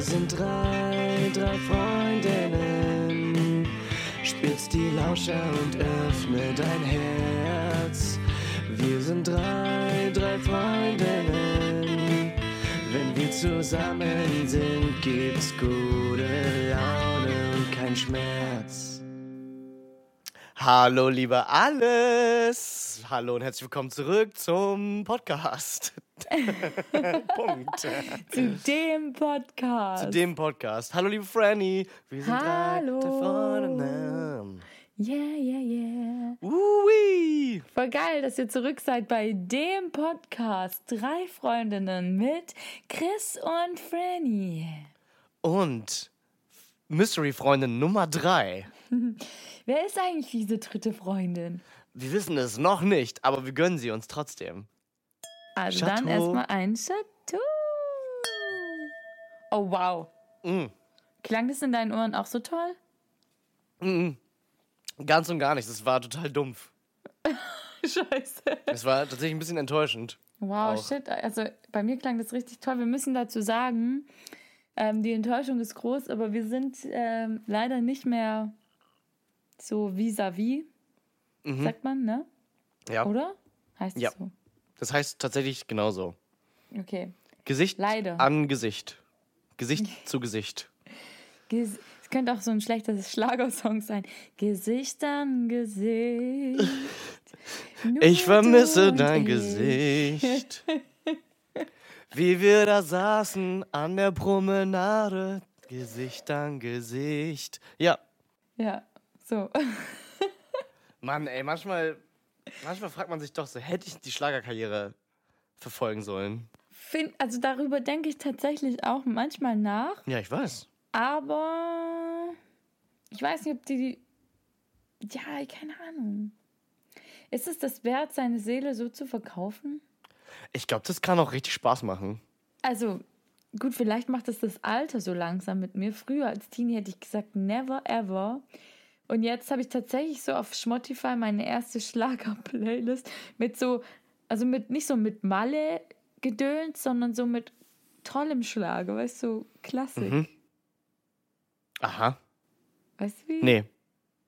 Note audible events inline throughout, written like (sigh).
Wir sind drei, drei Freundinnen. Spitz die Lauscher und öffne dein Herz. Wir sind drei, drei Freundinnen. Wenn wir zusammen sind, gibt's gute Laune und kein Schmerz. Hallo, lieber alles. Hallo und herzlich willkommen zurück zum Podcast. (laughs) Punkt. Zu dem Podcast. Zu dem Podcast. Hallo, liebe Franny. Wir sind Hallo. drei Freundinnen. Yeah, yeah, yeah. Ui. Voll geil, dass ihr zurück seid bei dem Podcast. Drei Freundinnen mit Chris und Franny. Und Mystery-Freundin Nummer drei. (laughs) Wer ist eigentlich diese dritte Freundin? Wir wissen es noch nicht, aber wir gönnen sie uns trotzdem. Also dann Chateau. erstmal ein Chateau. Oh, wow. Mm. Klang das in deinen Ohren auch so toll? Mm. Ganz und gar nicht. Das war total dumpf. (laughs) Scheiße. Es war tatsächlich ein bisschen enttäuschend. Wow, Auch. shit. Also bei mir klang das richtig toll. Wir müssen dazu sagen, ähm, die Enttäuschung ist groß, aber wir sind ähm, leider nicht mehr so vis-à-vis, sagt man, ne? Mhm. Ja. Oder? Heißt es Ja. so? Das heißt tatsächlich genauso. Okay. Gesicht Leider. an Gesicht. Gesicht (laughs) zu Gesicht. Ges es könnte auch so ein schlechter (laughs) Schlagersong sein. Gesicht an Gesicht. Nur Ich vermisse dein ich. Gesicht. (laughs) Wie wir da saßen an der Promenade. Gesicht an Gesicht. Ja, Ja, so. Mann, ey, manchmal, manchmal fragt man sich doch so, hätte ich die Schlagerkarriere verfolgen sollen? Find, also darüber denke ich tatsächlich auch manchmal nach. Ja, ich weiß. Aber ich weiß nicht, ob die. Ja, keine Ahnung. Ist es das wert, seine Seele so zu verkaufen? Ich glaube, das kann auch richtig Spaß machen. Also, gut, vielleicht macht es das Alter so langsam mit mir. Früher als Teenie hätte ich gesagt, never ever. Und jetzt habe ich tatsächlich so auf Spotify meine erste (laughs) Schlager-Playlist mit so, also mit nicht so mit Malle gedöns, sondern so mit tollem Schlager, weißt du, so Klassik. Mhm. Aha. Weißt du wie? Nee,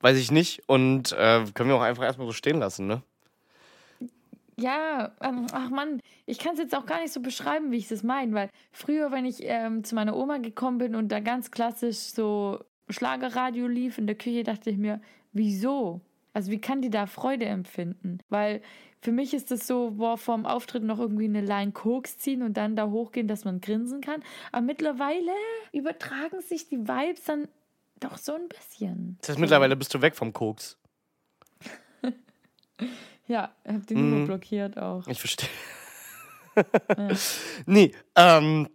weiß ich nicht. Und äh, können wir auch einfach erstmal so stehen lassen, ne? Ja, ähm, ach Mann, ich kann es jetzt auch gar nicht so beschreiben, wie ich es meine, weil früher, wenn ich ähm, zu meiner Oma gekommen bin und da ganz klassisch so Schlagerradio lief in der Küche, dachte ich mir, wieso? Also wie kann die da Freude empfinden? Weil für mich ist es so, boah, vorm Auftritt noch irgendwie eine Line Koks ziehen und dann da hochgehen, dass man grinsen kann. Aber mittlerweile übertragen sich die Vibes dann doch so ein bisschen. Das heißt, mittlerweile bist du weg vom Koks. (laughs) Ja, ich hab den Mhm. Nummer blockiert auch. Ich verstehe. (laughs) nee, ähm,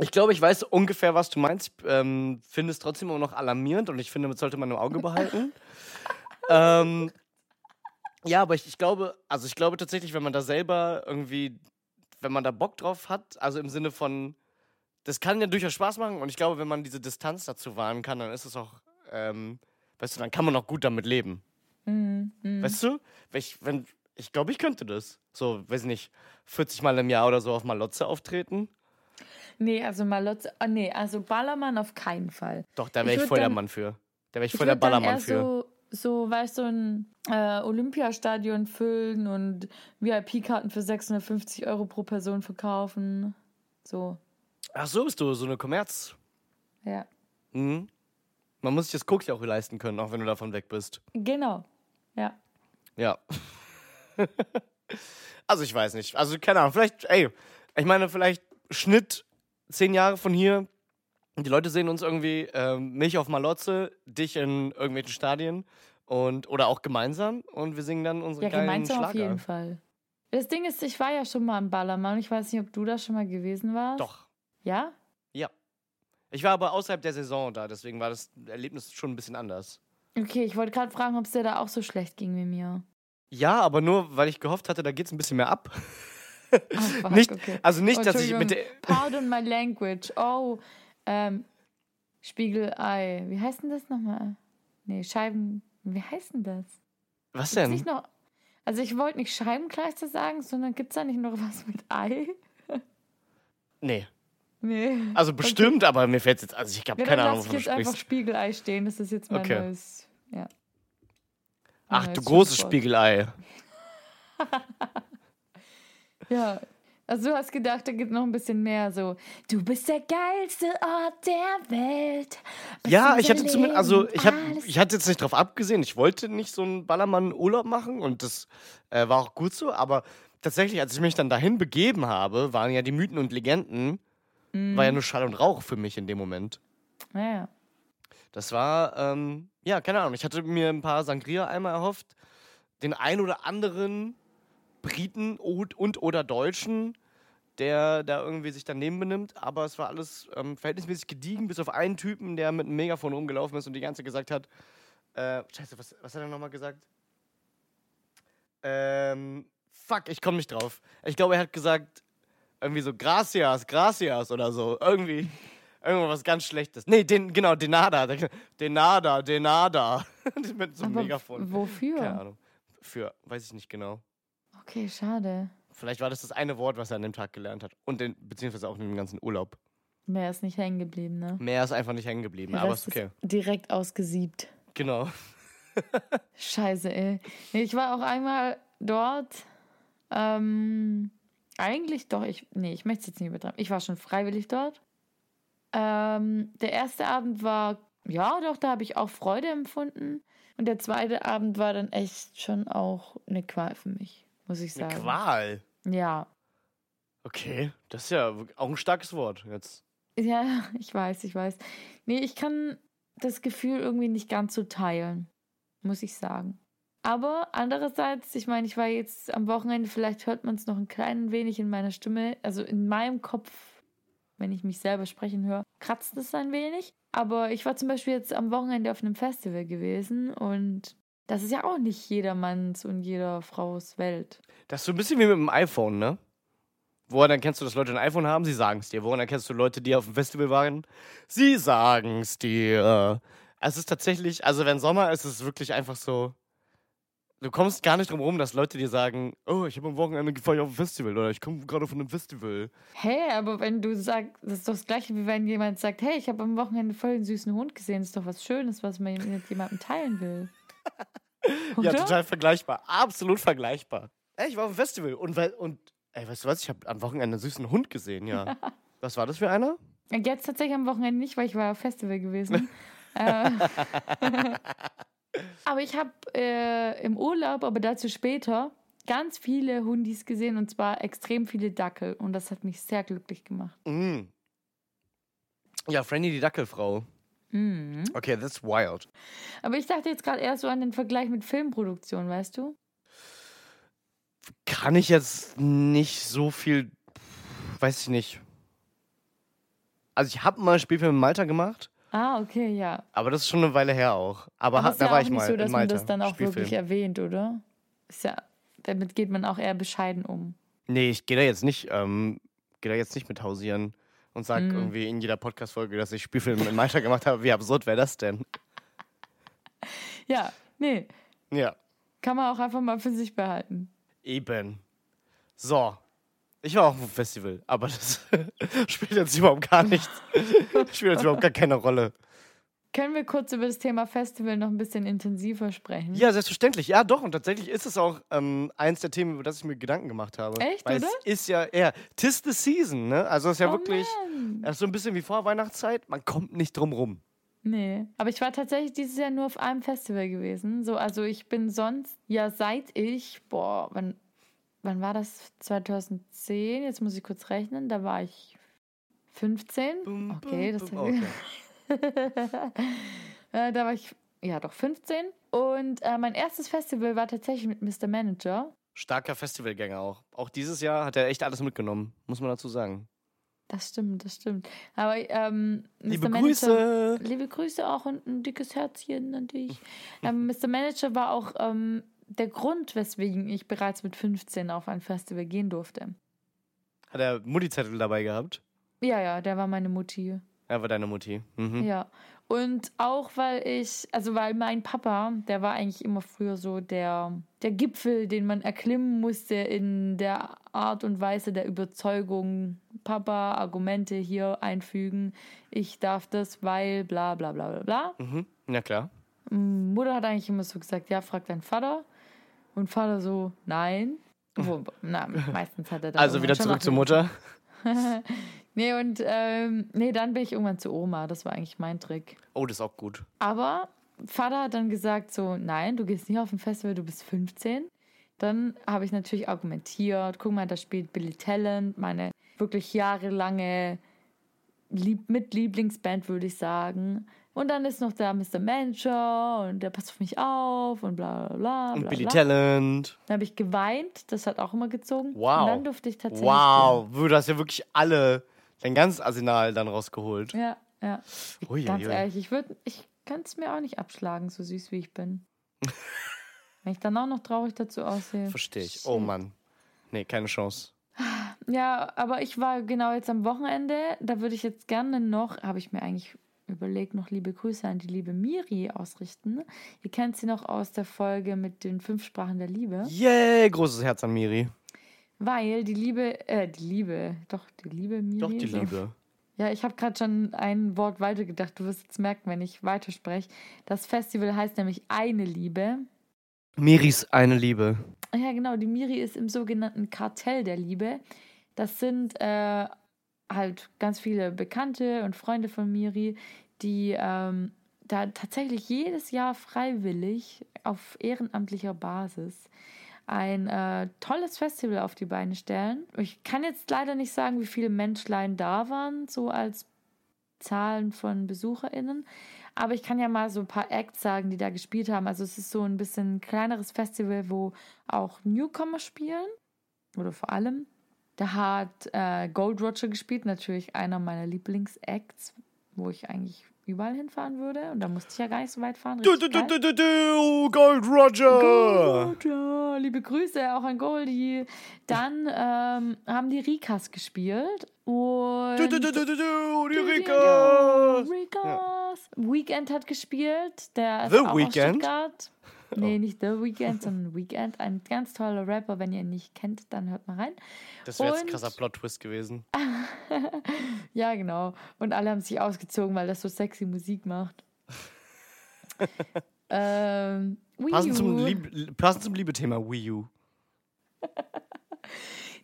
ich glaube, ich weiß ungefähr, was du meinst. Ich ähm, finde es trotzdem immer noch alarmierend und ich finde, das sollte man im Auge behalten. (laughs) ähm, ja, aber ich, ich glaube, also ich glaube tatsächlich, wenn man da selber irgendwie, wenn man da Bock drauf hat, also im Sinne von, das kann ja durchaus Spaß machen und ich glaube, wenn man diese Distanz dazu wahren kann, dann ist es auch, ähm, weißt du, dann kann man auch gut damit leben. Mhm. Weißt du? Ich, wenn, ich glaube, ich könnte das. So, weiß nicht, 40 Mal im Jahr oder so auf Malotze auftreten. Nee, also Malotze, oh nee, also Ballermann auf keinen Fall. Doch, da Ich wäre ich, würd voll der dann- Mann für. Da wäre ich Ich voll der würd dann Ballermann für. So, so, weißt du, ein äh, Olympiastadion füllen und VIP-Karten für 650 Euro pro Person verkaufen. So, Ach so bist du, so eine Kommerz. ja. Mhm. Man muss sich das ja auch leisten können, auch wenn du davon weg bist. Genau. Ja. Ja. (laughs) also ich weiß nicht. Also keine Ahnung, vielleicht, ey, ich meine, vielleicht Schnitt zehn Jahre von hier. Die Leute sehen uns irgendwie, ähm, mich auf Malotze, dich in irgendwelchen Stadien und oder auch gemeinsam und wir singen dann unsere Ja, geilen gemeinsam Schlager. auf jeden Fall. Das Ding ist, ich war ja schon mal im Ballermann. Ich weiß nicht, ob du da schon mal gewesen warst. Doch, Ja? ja. Ich war aber außerhalb der Saison da, deswegen war das Erlebnis schon ein bisschen anders. Okay, ich wollte gerade fragen, ob es dir da auch so schlecht ging wie mir. Ja, aber nur, weil ich gehofft hatte, da geht's ein bisschen mehr ab. (laughs) Oh, fuck, nicht, okay. Also nicht, dass ich mit der. Pardon my language. Oh, ähm, Spiegelei. Wie heißt denn das nochmal? Nee, Scheiben. Wie heißt denn das? Was Gibt's denn? Nicht noch, also ich wollte nicht Scheibenkleister sagen, sondern gibt es da nicht noch was mit Ei? (laughs) Nee. Nee. Also bestimmt, aber mir fällt jetzt, also ich habe Ja, keine Ahnung, lasse ich wovon du jetzt einfach sprichst. Spiegelei stehen. Das ist jetzt mein Okay. neues. Ja. Mein Ach, neues du großes. Spiegelei. (laughs) Ja. Also du hast gedacht, da gibt noch ein bisschen mehr so. Du bist der geilste Ort der Welt. Bist Ja, ich hatte zumindest, also ich, hab, alles- ich hatte jetzt nicht drauf abgesehen, ich wollte nicht so einen Ballermann-Urlaub machen und das äh, war auch gut so, aber tatsächlich, als ich mich dann dahin begeben habe, waren ja die Mythen und Legenden, Mhm. war ja nur Schall und Rauch für mich in dem Moment. Ja. Das war, ähm, ja, keine Ahnung, ich hatte mir ein paar Sangria einmal erhofft, den ein oder anderen Briten und, und oder Deutschen, der da irgendwie sich daneben benimmt, aber es war alles ähm, verhältnismäßig gediegen, bis auf einen Typen, der mit einem Megafon rumgelaufen ist und die ganze Zeit gesagt hat, äh, scheiße, was, was hat er nochmal gesagt? Ähm, fuck, ich komme nicht drauf. Ich glaube, er hat gesagt, irgendwie so, gracias, gracias oder so, irgendwie. Irgendwas ganz Schlechtes. Nee, den, genau, Denada. Denada, Denada. (laughs) Mit so einem Aber Megafon. wofür? Keine Ahnung. Für, weiß ich nicht genau. Okay, schade. Vielleicht war das das eine Wort, was er an dem Tag gelernt hat. Und den, beziehungsweise auch in dem ganzen Urlaub. Mehr ist nicht hängen geblieben, ne? Mehr ist einfach nicht hängen geblieben, aber ist okay. ist direkt ausgesiebt. Genau. Scheiße, ey. Ich war auch einmal dort. Ähm, eigentlich doch, ich. Nee, ich möchte es jetzt nicht übertreiben. Ich war schon freiwillig dort. Ähm, der erste Abend war, ja, doch, da habe ich auch Freude empfunden. Und der zweite Abend war dann echt schon auch eine Qual für mich, muss ich Eine sagen. Qual. Ja. Okay, das ist ja auch ein starkes Wort jetzt. Ja, (laughs) ich weiß, ich weiß. Nee, ich kann das Gefühl irgendwie nicht ganz so teilen, muss ich sagen. Aber andererseits, ich meine, ich war jetzt am Wochenende, vielleicht hört man es noch ein klein wenig in meiner Stimme, also in meinem Kopf, wenn ich mich selber sprechen höre, kratzt es ein wenig. Aber ich war zum Beispiel jetzt am Wochenende auf einem Festival gewesen und das ist ja auch nicht jedermanns und jeder Frau's Welt. Das ist so ein bisschen wie mit dem iPhone, ne? Woran erkennst du, dass Leute ein iPhone haben? Sie sagen es dir. Woran erkennst du Leute, die auf dem Festival waren? Sie sagen es dir. Es ist tatsächlich, also wenn Sommer ist, ist es wirklich einfach so. Du kommst gar nicht drum rum, dass Leute dir sagen, oh, ich habe am Wochenende gefeiert auf dem Festival oder ich komme gerade von einem Festival. Hä, aber wenn du sagst, das ist doch das gleiche, wie wenn jemand sagt, hey, ich habe am Wochenende voll einen süßen Hund gesehen, das ist doch was Schönes, was man mit jemandem teilen will. (laughs) Ja, total vergleichbar. Absolut vergleichbar. Ey, ich war auf dem Festival und, weil- und ey, weißt du was? Ich habe am Wochenende einen süßen Hund gesehen, ja. was war das für einer? Jetzt tatsächlich am Wochenende nicht, weil ich war auf Festival gewesen. (laughs) äh, (laughs) aber ich habe äh, im Urlaub, aber dazu später, ganz viele Hundis gesehen und zwar extrem viele Dackel und das hat mich sehr glücklich gemacht. Mm. Ja, Franny die Dackelfrau. Mhm. Okay, that's wild. Aber ich dachte jetzt gerade eher so an den Vergleich mit Filmproduktion, weißt du? Kann ich jetzt nicht so viel, weiß ich nicht. Also ich habe mal Spielfilm in Malta gemacht, Ah, okay, ja. aber das ist schon eine Weile her auch. Aber, Aber ha, ist da ja war auch ich nicht mal so, dass man das dann auch Spielfilm. wirklich erwähnt, oder? Ist ja, damit geht man auch eher bescheiden um. Nee, ich gehe da jetzt nicht, ähm, gehe da jetzt nicht mit hausieren und sag Mhm. irgendwie in jeder Podcast-Folge, dass ich Spielfilme in Malta gemacht habe. Wie absurd wäre das denn? Ja, nee, Ja, kann man auch einfach mal für sich behalten. eben. So. Ich war auch auf dem Festival, aber das (laughs) spielt jetzt überhaupt gar nichts. (laughs) spielt jetzt überhaupt gar keine Rolle. Können wir kurz über das Thema Festival noch ein bisschen intensiver sprechen? Ja, selbstverständlich. Ja, doch. Und tatsächlich ist es auch ähm, eins der Themen, über das ich mir Gedanken gemacht habe. Echt, Weil oder? es ist ja, ja, tis the season, ne? Also es ist ja Oh wirklich, ist so ein bisschen wie Vorweihnachtszeit. Man kommt nicht drum rum. Nee, aber ich war tatsächlich dieses Jahr nur auf einem Festival gewesen. So, also ich bin sonst, ja, seit ich, boah, wann, wann war das? 2010? Jetzt muss ich kurz rechnen. Da war ich 15. Okay, das okay. (laughs) (laughs) äh, da war ich, ja, doch 15. Und äh, mein erstes Festival war tatsächlich mit Mr. Manager. Starker Festivalgänger auch. Auch dieses Jahr hat er echt alles mitgenommen, muss man dazu sagen. Das stimmt, das stimmt. Aber ähm, Mr. Liebe Manager, Grüße. Liebe Grüße auch und ein dickes Herzchen an dich. (laughs) ähm, Mr. Manager war auch ähm, der Grund, weswegen ich bereits mit 15 auf ein Festival gehen durfte. Hat er Mutti-Zettel dabei gehabt? Ja, ja, der war meine Mutti. Er war deine Mutti. Mhm. Ja. Und auch weil ich, also weil mein Papa, der war eigentlich immer früher so der, der Gipfel, den man erklimmen musste in der Art und Weise der Überzeugung. Papa, Argumente hier einfügen. Ich darf das, weil bla bla bla bla bla. Mhm. Ja, klar. Mutter hat eigentlich immer so gesagt, ja, frag deinen Vater. Und Vater so, nein. Na, meistens hat er dann Also wieder zurück zur Mutter. (laughs) Nee, und ähm, nee, dann bin ich irgendwann zu Oma. Das war eigentlich mein Trick. Oh, das ist auch gut. Aber Vater hat dann gesagt so, nein, du gehst nicht auf ein Festival, du bist 15. Dann habe ich natürlich argumentiert, guck mal, da spielt Billy Talent, meine wirklich jahrelange Lieb mit Lieblingsband, würde ich sagen. Und dann ist noch der Mr. Manager und der passt auf mich auf und bla bla bla. Und Billy bla. Talent. Dann habe ich geweint, das hat auch immer gezogen. Wow. Und dann durfte ich tatsächlich. Wow, du hast ja wirklich alle, dein ganzes Arsenal dann rausgeholt. Ja, ja. Ui, Ganz ui, ehrlich, ich würde, ich kann es mir auch nicht abschlagen, so süß wie ich bin. (laughs) Wenn ich dann auch noch traurig dazu aussehe. Verstehe ich. Oh Mann. Nee, keine Chance. Ja, aber ich war genau jetzt am Wochenende, da würde ich jetzt gerne noch, habe ich mir eigentlich überlegt, noch liebe Grüße an die liebe Miri ausrichten. Ihr kennt sie noch aus der Folge mit den fünf Sprachen der Liebe. Yay, großes Herz an Miri. Weil die Liebe, äh, die Liebe, doch, die Liebe Miri. Doch, die. Liebe. Ja, ich habe gerade schon ein Wort weitergedacht. Du wirst jetzt merken, wenn ich weiterspreche. Das Festival heißt nämlich Eine Liebe. Miris eine Liebe. Ja, genau. Die Miri ist im sogenannten Kartell der Liebe. Das sind äh, halt ganz viele Bekannte und Freunde von Miri, die ähm, da tatsächlich jedes Jahr freiwillig auf ehrenamtlicher Basis ein äh, tolles Festival auf die Beine stellen. Ich kann jetzt leider nicht sagen, wie viele Menschlein da waren, so als Zahlen von BesucherInnen. Aber ich kann ja mal so ein paar Acts sagen, die da gespielt haben. Also es ist so ein bisschen ein kleineres Festival, wo auch Newcomer spielen. Oder vor allem. Da hat äh, Gold Roger gespielt, natürlich einer meiner Lieblingsacts, wo ich eigentlich überall hinfahren würde. Und da musste ich ja gar nicht so weit fahren. Du, du, du, du, du, Gold Roger. Gold Roger, liebe Grüße auch an Goldie. Dann ähm, haben die Rikas gespielt. Und Du, du, du, du, du, du, die Rika. Rikas. Rikas. Weekend hat gespielt. Der ist The auch aus Weeknd? Stuttgart. (laughs) Nee, nicht The Weekend, sondern Weekend. Ein ganz toller Rapper. Wenn ihr ihn nicht kennt, dann hört mal rein. Das wäre jetzt ein krasser Plot-Twist gewesen. (laughs) Ja, genau. Und alle haben sich ausgezogen, weil das so sexy Musik macht. (laughs) ähm, Wii Passend zum. Lieb passend zum Liebethema Wii U.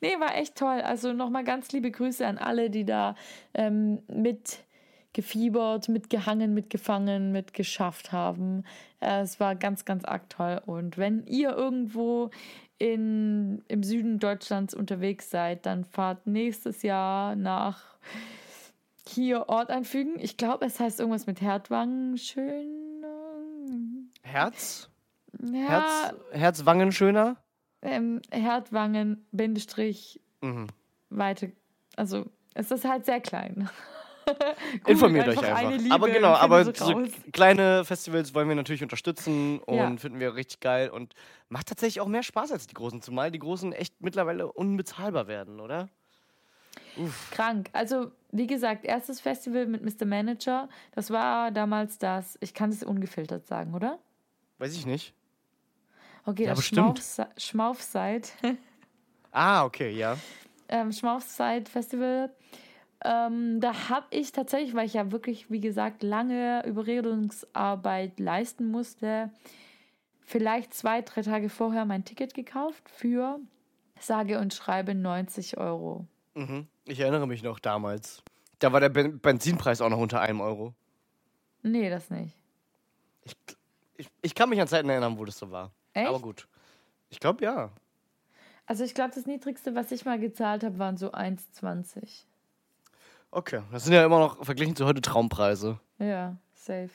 Nee, war echt toll. Also nochmal ganz liebe Grüße an alle, die da ähm, mit gefiebert, mitgehangen, mitgefangen, mitgeschafft haben. Äh, es war ganz, ganz arg toll. Und wenn ihr irgendwo in, im Süden Deutschlands unterwegs seid, dann fahrt nächstes Jahr nach hier Ort einfügen. Ich glaube, es heißt irgendwas mit Herdwangen. Schön. Herz? Ja, Herz? Herzwangen schöner? ähm, Herdwangen, Bindestrich, Mhm. weite. Also, es ist halt sehr klein. (laughs) (laughs) Informiert euch Eine einfach. Liebe aber genau, aber so raus. kleine Festivals wollen wir natürlich unterstützen und Ja. finden wir richtig geil und macht tatsächlich auch mehr Spaß als die großen, zumal die großen echt mittlerweile unbezahlbar werden, oder? Krank. Also, wie gesagt, erstes Festival mit Mr. Manager, das war damals das, ich kann es ungefiltert sagen, oder? Weiß ich nicht. Okay, Ja, das. Schmaufse- Schmaufside. (laughs) Ah, okay, ja. ähm, Schmaufside Festival. Ähm, da habe ich tatsächlich, weil ich ja wirklich, wie gesagt, lange Überredungsarbeit leisten musste, vielleicht zwei, drei Tage vorher mein Ticket gekauft für, sage und schreibe, 90 Euro. Mhm. Ich erinnere mich noch damals. Da war der ben Benzinpreis auch noch unter einem Euro. Nee, das nicht. Ich, ich, ich kann mich an Zeiten erinnern, wo das so war. Echt? Aber gut. Ich glaube, ja. Also ich glaube, das Niedrigste, was ich mal gezahlt habe, waren so 1,20. Okay. Das sind ja immer noch verglichen zu heute Traumpreise. Ja, safe.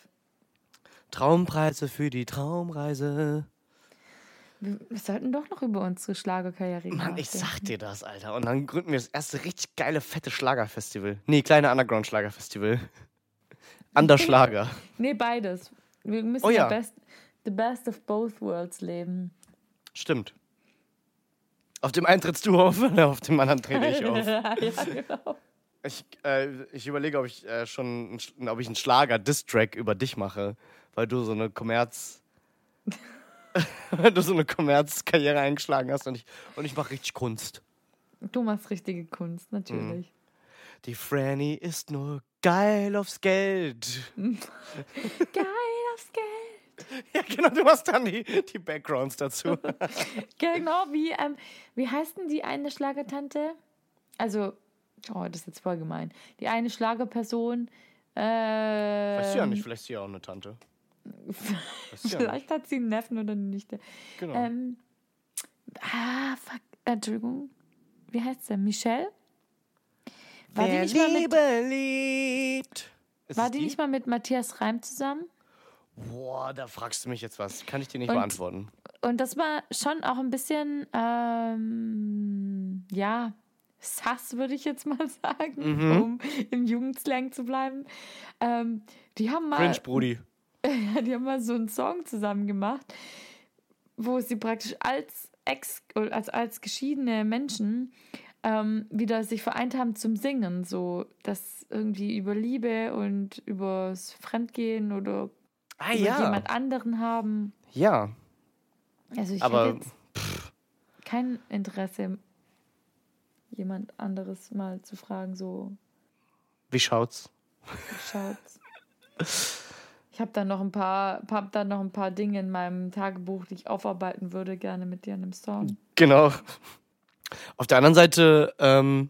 Traumpreise für die Traumreise. Wir, sollten doch noch über unsere Schlagerkarriere Mann, ich sag dir das, Alter. Und dann gründen wir das erste richtig geile, fette Schlagerfestival. Nee, kleine Underground-Schlagerfestival. Underschlager. Nee, beides. Wir müssen Oh ja ja. best, the best of both worlds leben. Stimmt. Auf dem einen trittst du auf, (laughs) auf dem anderen trete ich auf. (laughs) ja, genau. Ich, äh, ich überlege, ob ich äh, schon ob ich einen Schlager-Diss-Track über dich mache, weil du so eine Kommerz. weil (laughs) du so eine Kommerzkarriere eingeschlagen hast und ich, und ich mache richtig Kunst. Du machst richtige Kunst, natürlich. Die Franny ist nur geil aufs Geld. (laughs) Geil aufs Geld. Ja, genau, du machst dann die, die Backgrounds dazu. (laughs) Genau, wie, ähm, wie heißt denn die eine Schlagertante? Also, oh, das ist jetzt voll gemein. Die eine Schlagerperson. Äh, Weißt du ja nicht, vielleicht ist sie ja auch eine Tante. Du ja. (laughs) Vielleicht hat sie einen Neffen oder eine Nichte. Genau. Ähm, ah, fuck, Entschuldigung. Wie heißt sie? Michelle? War die Wer nicht mal mit- Liebe liebt. Ist War es die nicht mal mit Matthias Reim zusammen? Boah, da fragst du mich jetzt was. Kann ich dir nicht Und- beantworten. Und das war schon auch ein bisschen, ähm, ja, Sass, würde ich jetzt mal (laughs) sagen, Mhm. um im Jugendslang zu bleiben. Ähm, die haben mal, Cringe, Brudi. (laughs) die haben mal so einen Song zusammen gemacht, wo sie praktisch als Ex, oder als, als geschiedene Menschen ähm, wieder sich vereint haben zum Singen, so dass irgendwie über Liebe und übers Fremdgehen oder Ah über ja. jemand anderen haben. Ja, Also ich hätte jetzt kein Interesse, jemand anderes mal zu fragen, so wie schaut's? wie schaut's. Ich habe da noch ein paar, hab da noch ein paar Dinge in meinem Tagebuch, die ich aufarbeiten würde, gerne mit dir in einem Song. Genau. Auf der anderen Seite, ähm,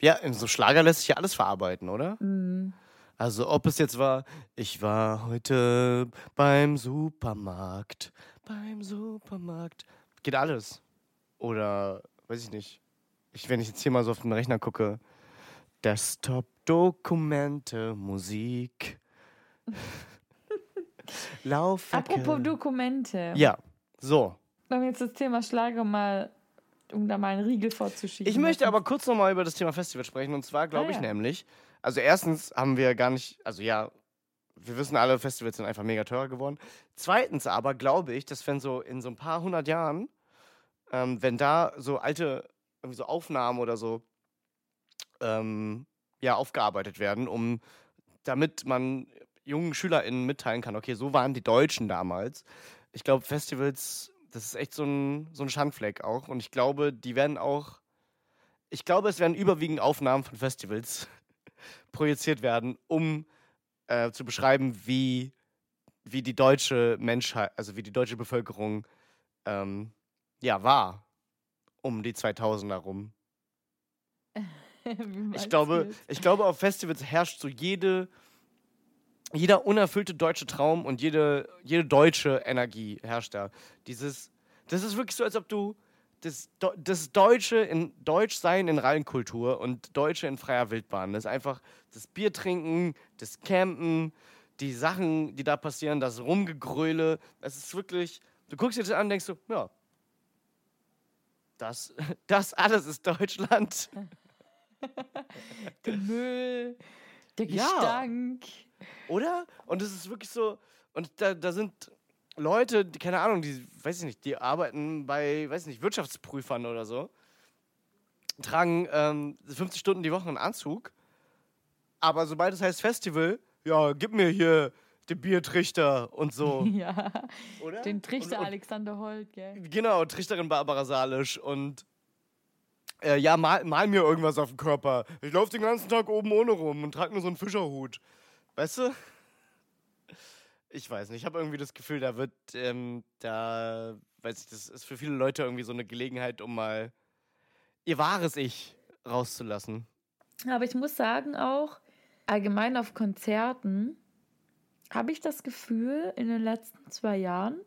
ja, in so Schlager lässt sich ja alles verarbeiten, oder? Mhm. Also ob es jetzt war, ich war heute beim Supermarkt, beim Supermarkt, geht alles. Oder, weiß ich nicht, ich, wenn ich jetzt hier mal so auf den Rechner gucke, Desktop-Dokumente, Musik, (laughs) Laufwerke. Apropos Dokumente. Ja, so. Um jetzt das Thema Schlager mal, um da mal einen Riegel vorzuschieben. Ich möchte aber kurz nochmal über das Thema Festival sprechen. Und zwar glaube Ah, ich ja. nämlich, also erstens haben wir gar nicht, also ja, wir wissen alle, Festivals sind einfach mega teurer geworden. Zweitens aber glaube ich, dass wenn so in so ein paar hundert Jahren, ähm, wenn da so alte irgendwie so Aufnahmen oder so ähm, ja, aufgearbeitet werden, um damit man jungen SchülerInnen mitteilen kann, okay, so waren die Deutschen damals. Ich glaube, Festivals, das ist echt so ein, so ein Schandfleck auch. Und ich glaube, die werden auch, ich glaube, es werden überwiegend Aufnahmen von Festivals (laughs) projiziert werden, um äh, zu beschreiben, wie, wie die deutsche Menschheit, also wie die deutsche Bevölkerung ähm, ja, war um die 2000er rum. (laughs) Ich glaube, ich glaube, auf Festivals herrscht so jede, jeder unerfüllte deutsche Traum und jede, jede deutsche Energie herrscht da. Dieses, das ist wirklich so, als ob du das, das Deutsche in Deutschsein in Reinkultur und Deutsche in freier Wildbahn. Das ist einfach das Bier trinken, das Campen, die Sachen, die da passieren, das Rumgegröle. Es ist wirklich, du guckst dir das an und denkst so, ja, das, (laughs) das alles ist Deutschland. Der Müll, der Ja. Gestank. Oder? Und es ist wirklich so, und da, da sind Leute, die, keine Ahnung, die, weiß ich nicht, die arbeiten bei, weiß ich nicht, Wirtschaftsprüfern oder so, tragen ähm, 50 Stunden die Woche einen Anzug, aber sobald es heißt Festival, ja, gib mir hier den Biertrichter und so, (laughs) Ja, oder? den Trichter und, und, Alexander Holt, gell? Genau, Trichterin Barbara Salisch und äh, ja, mal, mal mir irgendwas auf den Körper. Ich laufe den ganzen Tag oben ohne rum und trage nur so einen Fischerhut. Weißt du? Ich weiß nicht, ich habe irgendwie das Gefühl, da wird, ähm, da, weiß ich, das ist für viele Leute irgendwie so eine Gelegenheit, um mal ihr wahres Ich rauszulassen. Aber ich muss sagen, auch allgemein auf Konzerten habe ich das Gefühl, in den letzten zwei Jahren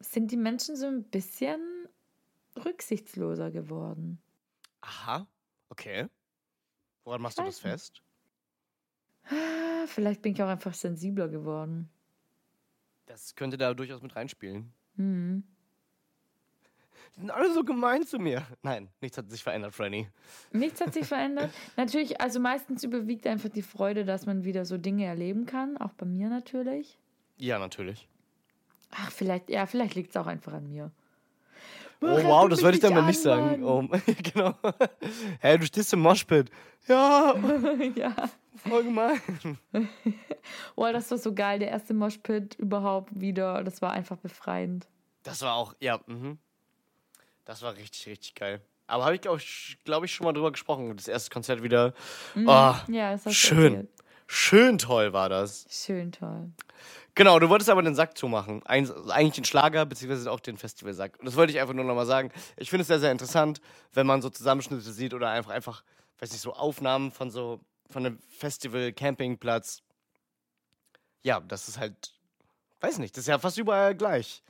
sind die Menschen so ein bisschen rücksichtsloser geworden. Aha, okay. Woran machst du das fest? Ah, Vielleicht bin ich auch einfach sensibler geworden. Das könnte da durchaus mit reinspielen. Hm. Die sind alle so gemein zu mir. Nein, nichts hat sich verändert, Franny. Nichts hat sich verändert. (laughs) Natürlich, also meistens überwiegt einfach die Freude, dass man wieder so Dinge erleben kann. Auch bei mir natürlich. Ja, natürlich. Ach, vielleicht, ja, vielleicht liegt es auch einfach an mir. Oh wow, das wollte ich damit an, nicht sagen. Oh, (laughs) genau. Hä, du stehst im Moshpit. Ja, (laughs) ja. voll gemein. Oh, das war so geil. Der erste Moshpit überhaupt wieder. Das war einfach befreiend. Das war auch, ja, mhm. Das war richtig, richtig geil. Aber habe ich, glaube ich, glaub ich, schon mal drüber gesprochen. Das erste Konzert wieder. Oh, Ja, schön. erzählt. Schön toll war das. Schön toll. Genau, du wolltest aber den Sack zumachen. Eigentlich den Schlager, beziehungsweise auch den Festivalsack. Und das wollte ich einfach nur nochmal sagen. Ich finde es sehr, sehr interessant, wenn man so Zusammenschnitte sieht oder einfach, einfach, weiß nicht, so Aufnahmen von so, von einem Festival, Campingplatz. Ja, das ist halt, weiß nicht, das ist ja fast überall gleich.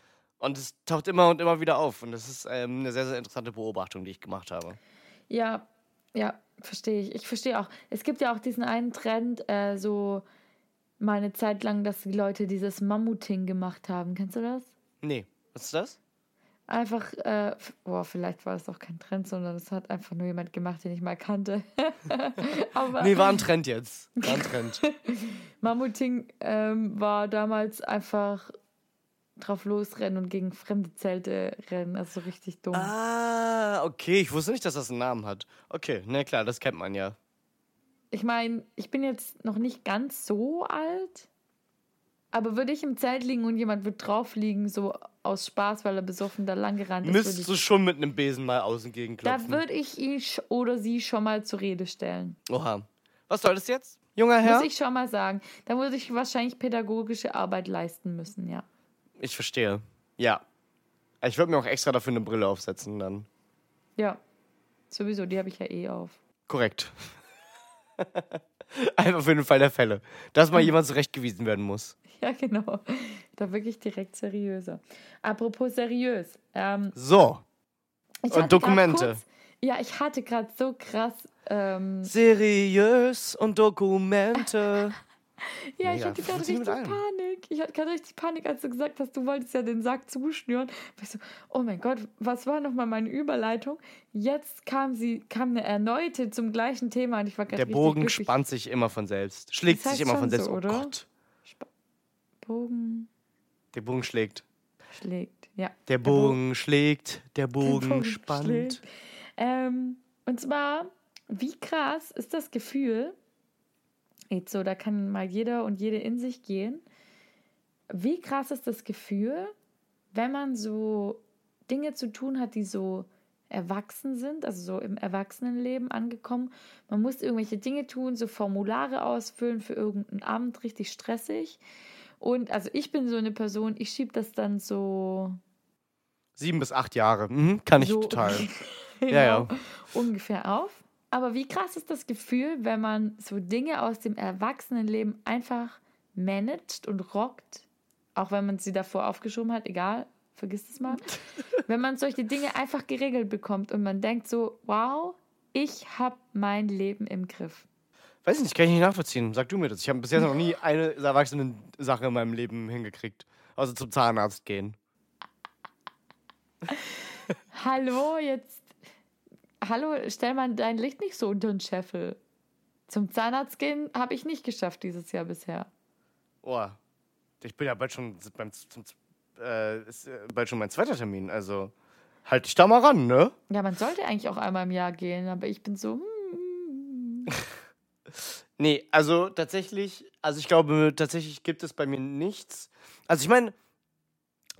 Und es taucht immer und immer wieder auf. Und das ist ähm, eine sehr, sehr interessante Beobachtung, die ich gemacht habe. Ja, ja, verstehe ich. Ich verstehe auch. Es gibt ja auch diesen einen Trend, äh, so mal eine Zeit lang, dass die Leute dieses Mammuting gemacht haben. Kennst du das? Nee, was ist das? Einfach, äh, boah, vielleicht war es auch kein Trend, sondern es hat einfach nur jemand gemacht, den ich mal kannte. (laughs) Aber Nee, war ein Trend jetzt. War ein Trend. (laughs) Mammuting ähm, war damals einfach drauf losrennen und gegen fremde Zelte rennen. Also so richtig dumm. ah, okay. Ich wusste nicht, dass das einen Namen hat. Okay, na klar, das kennt man ja. Ich meine, ich bin jetzt noch nicht ganz so alt, aber würde ich im Zelt liegen und jemand wird drauf liegen, so aus Spaß, weil er besoffen da lang gerannt ist, würde Müsstest du schon mit einem Besen mal außen gegen da klopfen. würde ich ihn oder sie schon mal zur Rede stellen. Oha. Was soll das jetzt, junger Herr? Muss ich schon mal sagen. Da würde ich wahrscheinlich pädagogische Arbeit leisten müssen, ja. Ich verstehe. Ja. Ich würde mir auch extra dafür eine Brille aufsetzen dann. Ja, sowieso, die habe ich ja eh auf. Korrekt. (laughs) Einfach für den Fall der Fälle. Dass mal jemand zurechtgewiesen werden muss. (laughs) Ja, genau. Da wirklich direkt seriöser. Apropos seriös. Ähm, So. Und Dokumente. Kurz, ja, ich hatte gerade so krass. Ähm, Seriös und Dokumente. (laughs) (laughs) ja, ich Mega. hatte gerade richtig. Panik. Ich hatte gerade richtig Panik, als du gesagt hast, du wolltest ja den Sack zuschnüren. Ich so, oh mein Gott, was war nochmal meine Überleitung? Jetzt kam sie, kam eine erneute zum gleichen Thema und ich war gerade Der Bogen glücklich. spannt sich immer von selbst. Schlägt Das heißt sich immer von selbst. so, oh oder? Gott. Bogen Der Bogen schlägt. schlägt, ja. Der Bogen schlägt. Der Bogen, Bogen spannt. Ähm, und zwar, wie krass ist das Gefühl, jetzt so, da kann mal jeder und jede in sich gehen, wie krass ist das Gefühl, wenn man so Dinge zu tun hat, die so erwachsen sind, also so im Erwachsenenleben angekommen. Man muss irgendwelche Dinge tun, so Formulare ausfüllen für irgendein Amt, richtig stressig. Und also ich bin so eine Person, ich schiebe das dann so Sieben bis acht Jahre. Mhm, kann ich so total. genau, (laughs) Ja, ja. ungefähr auf. Aber wie krass ist das Gefühl, wenn man so Dinge aus dem Erwachsenenleben einfach managt und rockt, auch wenn man sie davor aufgeschoben hat, egal, vergiss es mal. (laughs) wenn man solche Dinge einfach geregelt bekommt und man denkt so, wow, ich habe mein Leben im Griff. Weiß ich nicht, kann ich nicht nachvollziehen. Sag du mir das. Ich habe bisher noch nie eine Erwachsenen-Sache in meinem Leben hingekriegt. Außer zum Zahnarzt gehen. Hallo, jetzt. Hallo, stell mal dein Licht nicht so unter den Scheffel. Zum Zahnarzt gehen habe ich nicht geschafft dieses Jahr bisher. Oh, ich bin ja bald schon beim, zum, äh, ist äh, bald schon mein zweiter Termin. Also halt dich da mal ran, ne? Ja, man sollte eigentlich auch einmal im Jahr gehen, aber ich bin so. hm, (laughs) Nee, also tatsächlich, also ich glaube, tatsächlich gibt es bei mir nichts. Also ich meine,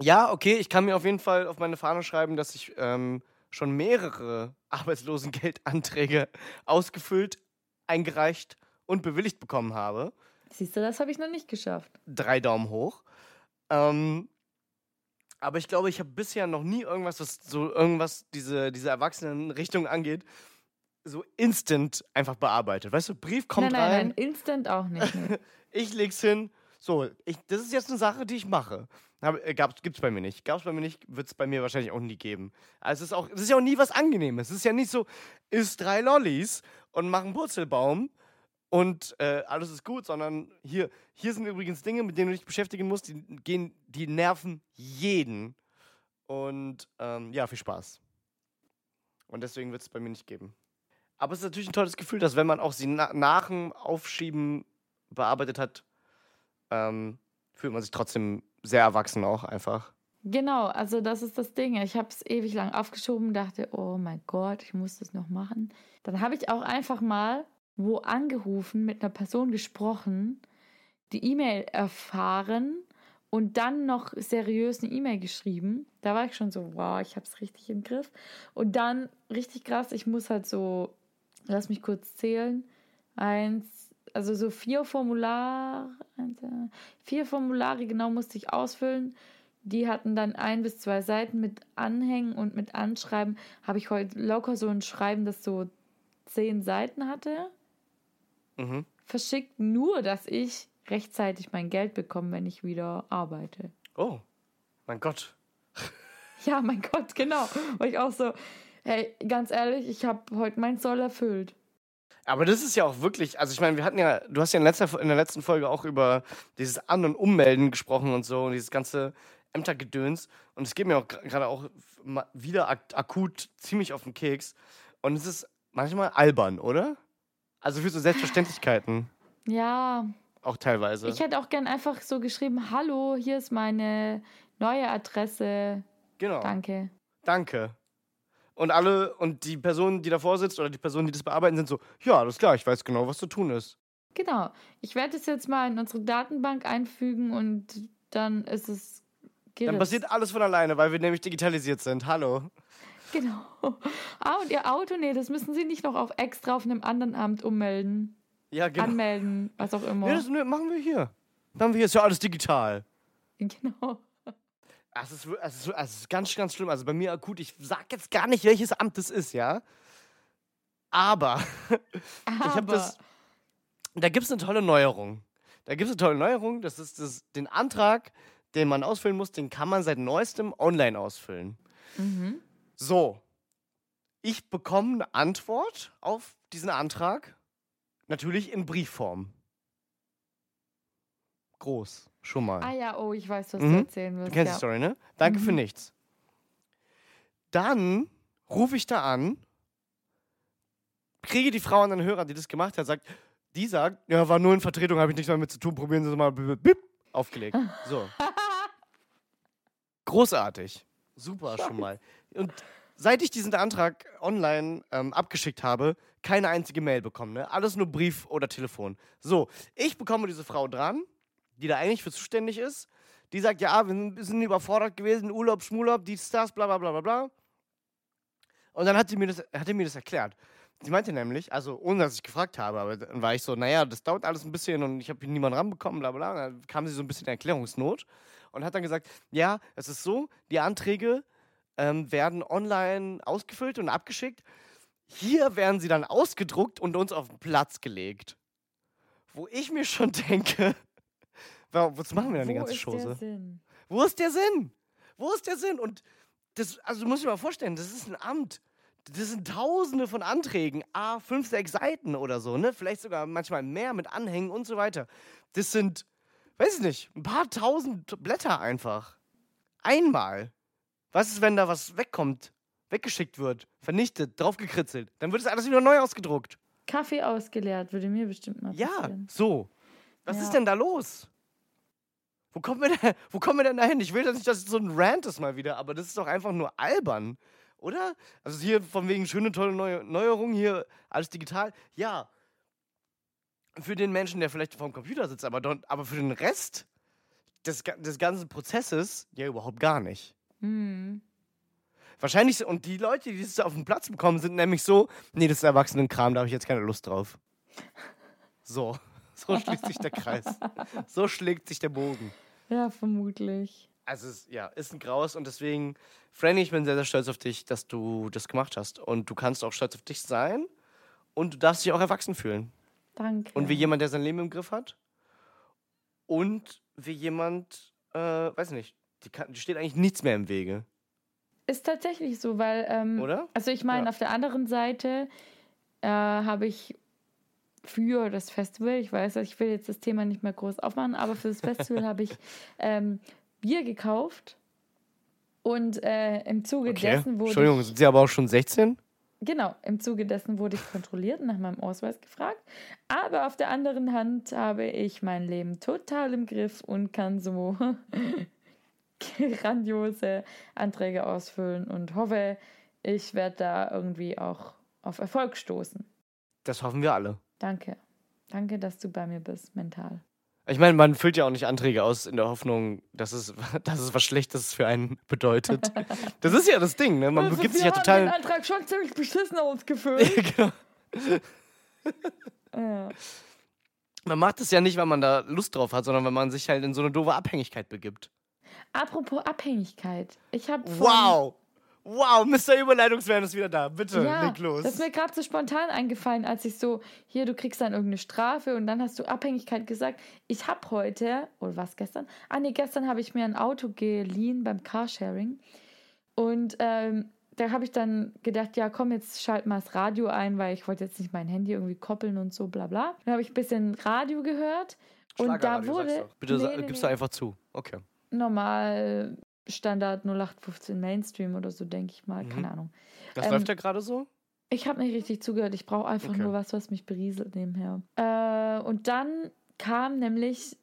ja, okay, ich kann mir auf jeden Fall auf meine Fahne schreiben, dass ich ähm, schon mehrere Arbeitslosengeldanträge ausgefüllt, eingereicht und bewilligt bekommen habe. Siehst du, das habe ich noch nicht geschafft. Drei Daumen hoch. Ähm, aber ich glaube, ich habe bisher noch nie irgendwas, was so irgendwas diese, diese Erwachsenenrichtung angeht, so instant einfach bearbeitet. Weißt du, Brief kommt nein, nein, rein. nein, instant auch nicht. (laughs) Ich leg's hin. So, ich, das ist jetzt eine Sache, die ich mache. Äh, gab's, gibt's bei mir nicht. Gab's bei mir nicht, wird's bei mir wahrscheinlich auch nie geben. Also es ist auch, es ist ja auch nie was Angenehmes. Es ist ja nicht so, isst drei Lollis und mach einen Purzelbaum und äh, alles ist gut, sondern hier, hier sind übrigens Dinge, mit denen du dich beschäftigen musst, die gehen, die nerven jeden. Und ähm, ja, viel Spaß. Und deswegen wird es bei mir nicht geben. Aber es ist natürlich ein tolles Gefühl, dass wenn man auch sie na nach dem Aufschieben bearbeitet hat, ähm, fühlt man sich trotzdem sehr erwachsen auch einfach. Genau, also das ist das Ding. Ich habe es ewig lang aufgeschoben, dachte, oh mein Gott, ich muss das noch machen. Dann habe ich auch einfach mal wo angerufen, mit einer Person gesprochen, die E-Mail erfahren und dann noch seriös eine E-Mail geschrieben. Da war ich schon so, wow, ich habe es richtig im Griff. Und dann richtig krass, ich muss halt so, lass mich kurz zählen, eins, also so vier Formulare, vier Formulare genau musste ich ausfüllen. Die hatten dann ein bis zwei Seiten mit Anhängen und mit Anschreiben. Habe ich heute locker so ein Schreiben, das so zehn Seiten hatte. Mhm. Verschickt nur, dass ich rechtzeitig mein Geld bekomme, wenn ich wieder arbeite. Oh, mein Gott. (laughs) Ja, mein Gott, genau. Weil ich auch so, hey, ganz ehrlich, ich habe heute mein Soll erfüllt. Aber das ist ja auch wirklich, also ich meine, wir hatten ja, du hast ja in, letzter, in der letzten Folge auch über dieses An- und Ummelden gesprochen und so und dieses ganze Ämtergedöns. Und es geht mir auch gerade auch wieder ak akut ziemlich auf den Keks. Und es ist manchmal albern, oder? Also für so Selbstverständlichkeiten. Ja. Auch teilweise. Ich hätte auch gern einfach so geschrieben: Hallo, hier ist meine neue Adresse. Genau. Danke. Danke. Und alle, und die Person, die davor sitzt oder die Personen, die das bearbeiten, sind so, ja, alles klar, ich weiß genau, was zu tun ist. Genau. Ich werde es jetzt mal in unsere Datenbank einfügen und dann ist es geritzt. Dann passiert alles von alleine, weil wir nämlich digitalisiert sind. Hallo. Genau. Ah, und Ihr Auto, nee, das müssen Sie nicht noch auf extra auf einem anderen Amt ummelden. Ja, genau. Anmelden, was auch immer. Nee, das machen wir hier. Dann haben wir hier, ist ja alles digital. Genau. Es ist, es, ist, es ist ganz, ganz schlimm. Also bei mir akut, ich sag jetzt gar nicht, welches Amt das ist, ja. Aber, (laughs) Aber. ich habe das. Da gibt es eine tolle Neuerung. Da gibt es eine tolle Neuerung. Das ist das, den Antrag, den man ausfüllen muss, den kann man seit neuestem online ausfüllen. Mhm. So. Ich bekomme eine Antwort auf diesen Antrag. Natürlich in Briefform. Groß. Schon mal. Ah ja, oh, ich weiß, was mhm. du erzählen willst. Du kennst ja. die Story, ne? Danke mhm. für nichts. Dann rufe ich da an, kriege die Frau an den Hörer, die das gemacht hat, sagt, die sagt, ja, war nur in Vertretung, habe ich nichts damit zu tun, probieren Sie es mal. Bip, aufgelegt. (laughs) So. Großartig. Super schon mal. Und seit ich diesen Antrag online ähm, abgeschickt habe, keine einzige Mail bekommen. Ne? Alles nur Brief oder Telefon. So, ich bekomme diese Frau dran die da eigentlich für zuständig ist, die sagt, ja, wir sind überfordert gewesen, Urlaub, Schmurlaub, dies, das, bla bla bla bla bla. Und dann hat sie mir das, hat sie mir das erklärt. Sie meinte nämlich, also ohne dass ich gefragt habe, aber dann war ich so, naja, das dauert alles ein bisschen und ich habe niemanden ranbekommen, bla bla. Und dann kam sie so ein bisschen in Erklärungsnot und hat dann gesagt, ja, es ist so, die Anträge ähm, werden online ausgefüllt und abgeschickt. Hier werden sie dann ausgedruckt und uns auf den Platz gelegt. Wo ich mir schon (laughs) denke, was machen wir dann die ganze Chose? Wo ist der Sinn? Wo ist der Sinn? Und das, also du musst dir mal vorstellen, das ist ein Amt. Das sind tausende von Anträgen, a fünf, sechs Seiten oder so, ne? Vielleicht sogar manchmal mehr mit Anhängen und so weiter. Das sind, weiß ich nicht, ein paar tausend Blätter einfach. Einmal. Was ist, wenn da was wegkommt, weggeschickt wird, vernichtet, draufgekritzelt? Dann wird es alles wieder neu ausgedruckt. Kaffee ausgeleert, würde mir bestimmt mal passieren. Ja, so. Was ja. ist denn da los? Wo kommen, wir denn, wo kommen wir denn dahin? Ich will das nicht, dass es so ein Rant ist mal wieder, aber das ist doch einfach nur albern, oder? Also hier von wegen schöne, tolle Neu Neuerungen, hier alles digital. Ja, für den Menschen, der vielleicht vor dem Computer sitzt, aber, dort, aber für den Rest des, des ganzen Prozesses ja überhaupt gar nicht. Mhm. Wahrscheinlich, und die Leute, die das auf den Platz bekommen, sind nämlich so, nee, das ist Erwachsenenkram, da habe ich jetzt keine Lust drauf. So. So schließt sich der Kreis. (laughs) So schlägt sich der Bogen. Ja, vermutlich. Also, es, ja, ist ein Graus und deswegen, Franny, ich bin sehr, sehr stolz auf dich, dass du das gemacht hast. Und du kannst auch stolz auf dich sein und du darfst dich auch erwachsen fühlen. Danke. Und wie jemand, der sein Leben im Griff hat. Und wie jemand, äh, weiß nicht, die, kann, die steht eigentlich nichts mehr im Wege. Ist tatsächlich so, weil. Ähm, Oder? Also, ich meine, ja. auf der anderen Seite äh, habe ich für das Festival, ich weiß, ich will jetzt das Thema nicht mehr groß aufmachen, aber für das Festival (laughs) habe ich ähm, Bier gekauft und äh, im Zuge okay. dessen wurde. Entschuldigung, sind Sie aber auch schon 16? Genau, im Zuge dessen wurde ich kontrolliert und nach meinem Ausweis gefragt. Aber auf der anderen Hand habe ich mein Leben total im Griff und kann so (laughs) grandiose Anträge ausfüllen und hoffe, ich werde da irgendwie auch auf Erfolg stoßen. Das hoffen wir alle. Danke. Danke, dass du bei mir bist, mental. Ich meine, man füllt ja auch nicht Anträge aus in der Hoffnung, dass es, (laughs) dass es was Schlechtes für einen (laughs) bedeutet. Das ist ja das Ding, ne? Man Also, begibt wir sich ja haben total. den Antrag schon ziemlich beschissen ausgefüllt. (laughs) genau. ja. Man macht es ja nicht, weil man da Lust drauf hat, sondern weil man sich halt in so eine doofe Abhängigkeit begibt. Apropos Abhängigkeit. Ich habe Wow! Wow, Mr. Überleitungsman ist wieder da. Bitte, Ja, leg los. das ist mir gerade so spontan eingefallen, als ich so, hier, du kriegst dann irgendeine Strafe und dann hast du Abhängigkeit gesagt. Ich habe heute, oder was gestern? Ah, nee, gestern habe ich mir ein Auto geliehen beim Carsharing. Und ähm, da habe ich dann gedacht, ja, komm, jetzt schalt mal das Radio ein, weil ich wollte jetzt nicht mein Handy irgendwie koppeln und so, bla bla. Dann habe ich ein bisschen Radio gehört und da wurde. doch. Bitte Nee, nee, gib's nee. da einfach zu. Okay. normal Standard 0815 Mainstream oder so, denke ich mal. Mhm. Keine Ahnung. Das Ähm, läuft ja gerade so? Ich habe nicht richtig zugehört. Ich brauche einfach Okay. nur was, was mich berieselt nebenher. Äh, und dann kam nämlich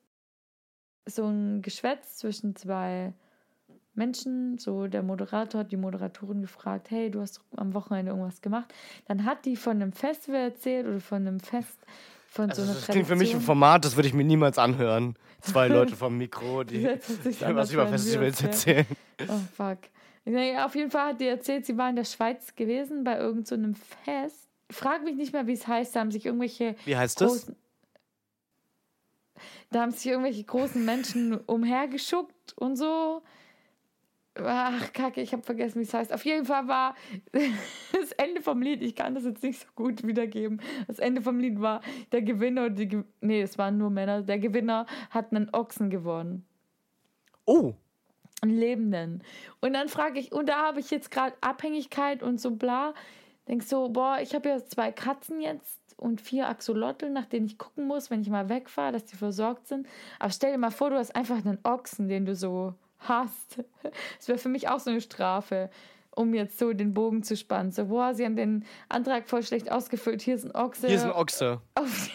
so ein Geschwätz zwischen zwei Menschen. So der Moderator hat die Moderatorin gefragt, hey, du hast am Wochenende irgendwas gemacht. Dann hat die von einem Festival erzählt oder von einem Fest, von Also so einer das klingt für mich ein Tradition. Format, das würde ich mir niemals anhören. Zwei Leute vom Mikro, die an, was über Festivals erzählen. Oh, fuck. Naja, auf jeden Fall hat die erzählt, sie war in der Schweiz gewesen bei irgendeinem so einem Fest. Frag mich nicht mehr, wie es heißt. Da haben sich irgendwelche Wie heißt das? Da haben sich irgendwelche großen Menschen (laughs) umhergeschuckt und so. Ach, kacke, ich habe vergessen, wie es heißt. Auf jeden Fall war (laughs) das Ende vom Lied, ich kann das jetzt nicht so gut wiedergeben. Das Ende vom Lied war, der Gewinner, die, nee, es waren nur Männer, der Gewinner hat einen Ochsen gewonnen Oh, einen Lebenden. Und dann frage ich, und da habe ich jetzt gerade Abhängigkeit und so bla. Denk so, boah, ich habe ja zwei Katzen jetzt und vier Axolotl, nach denen ich gucken muss, wenn ich mal wegfahre, dass die versorgt sind. Aber stell dir mal vor, du hast einfach einen Ochsen, den du so hast. Das wäre für mich auch so eine Strafe, um jetzt so den Bogen zu spannen. So, boah, sie haben den Antrag voll schlecht ausgefüllt. Hier ist ein Ochse. hier ist ein Ochse. auf,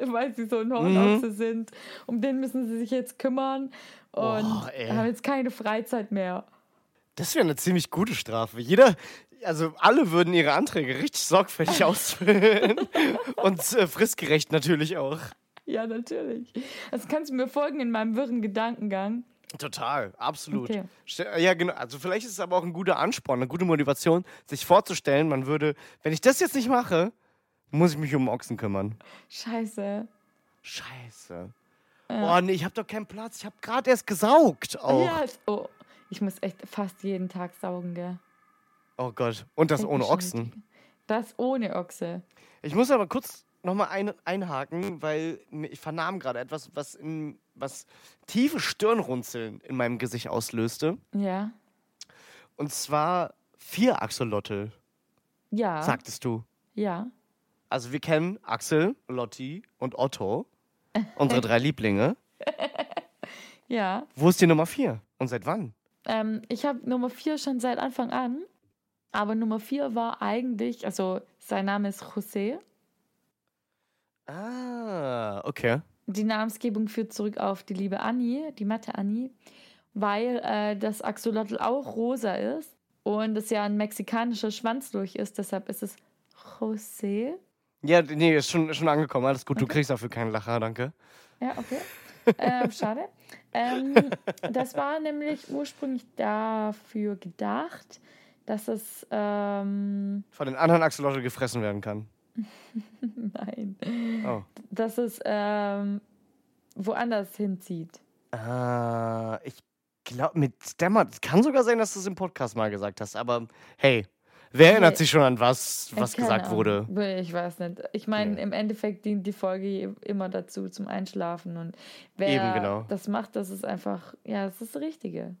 (laughs) weil sie so ein Hornochse sind. Um den müssen sie sich jetzt kümmern und Boah, haben jetzt keine Freizeit mehr. Das wäre eine ziemlich gute Strafe. Jeder, also alle würden ihre Anträge richtig sorgfältig (laughs) ausfüllen. Und äh, fristgerecht natürlich auch. Ja, natürlich. Das kannst du mir folgen in meinem wirren Gedankengang. Total, absolut. Okay. Ja, genau. Also vielleicht ist es aber auch ein guter Ansporn, eine gute Motivation, sich vorzustellen, man würde, wenn ich das jetzt nicht mache, muss ich mich um Ochsen kümmern. Scheiße. Scheiße. Oh nee, ich habe doch keinen Platz. Ich habe gerade erst gesaugt. Auch. Ja, oh, ich muss echt fast jeden Tag saugen, gell? Oh Gott. Und das Denk ohne Ochsen. Das ohne Ochse. Ich muss aber kurz nochmal ein, einhaken, weil ich vernahm gerade etwas, was, in, was tiefe Stirnrunzeln in meinem Gesicht auslöste. Ja. Und zwar vier Axolotl, Ja. sagtest du. Ja. Also wir kennen Axel, Lotti und Otto, (laughs) unsere drei Lieblinge. (laughs) Ja. Wo ist die Nummer vier? Und seit wann? Ähm, ich habe Nummer 4 schon seit Anfang an. Aber Nummer 4 war eigentlich, also sein Name ist José. Ah, okay. Die Namensgebung führt zurück auf die liebe Annie, die Mathe Annie, weil äh, das Axolotl auch rosa ist und es ja ein mexikanischer Schwanzdurch ist. Deshalb ist es José. Ja, nee, ist schon, schon angekommen. Alles gut, du kriegst dafür keinen Lacher, danke. Ja, okay. (laughs) ähm, schade. Ähm, das war nämlich ursprünglich dafür gedacht, dass es. Ähm, Von den anderen Axolotl gefressen werden kann. (laughs) nein. Oh. Dass es ähm, woanders hinzieht. Ah, ich glaube, mit Dämmer, kann sogar sein, dass du es im Podcast mal gesagt hast, aber hey, wer erinnert Nee. sich schon an was, was Keine gesagt Ahnung. wurde? Ich weiß nicht. Ich meine, Nee. im Endeffekt dient die Folge immer dazu zum Einschlafen. Und wer Eben, genau. das macht, das ist einfach, ja, das ist das Richtige.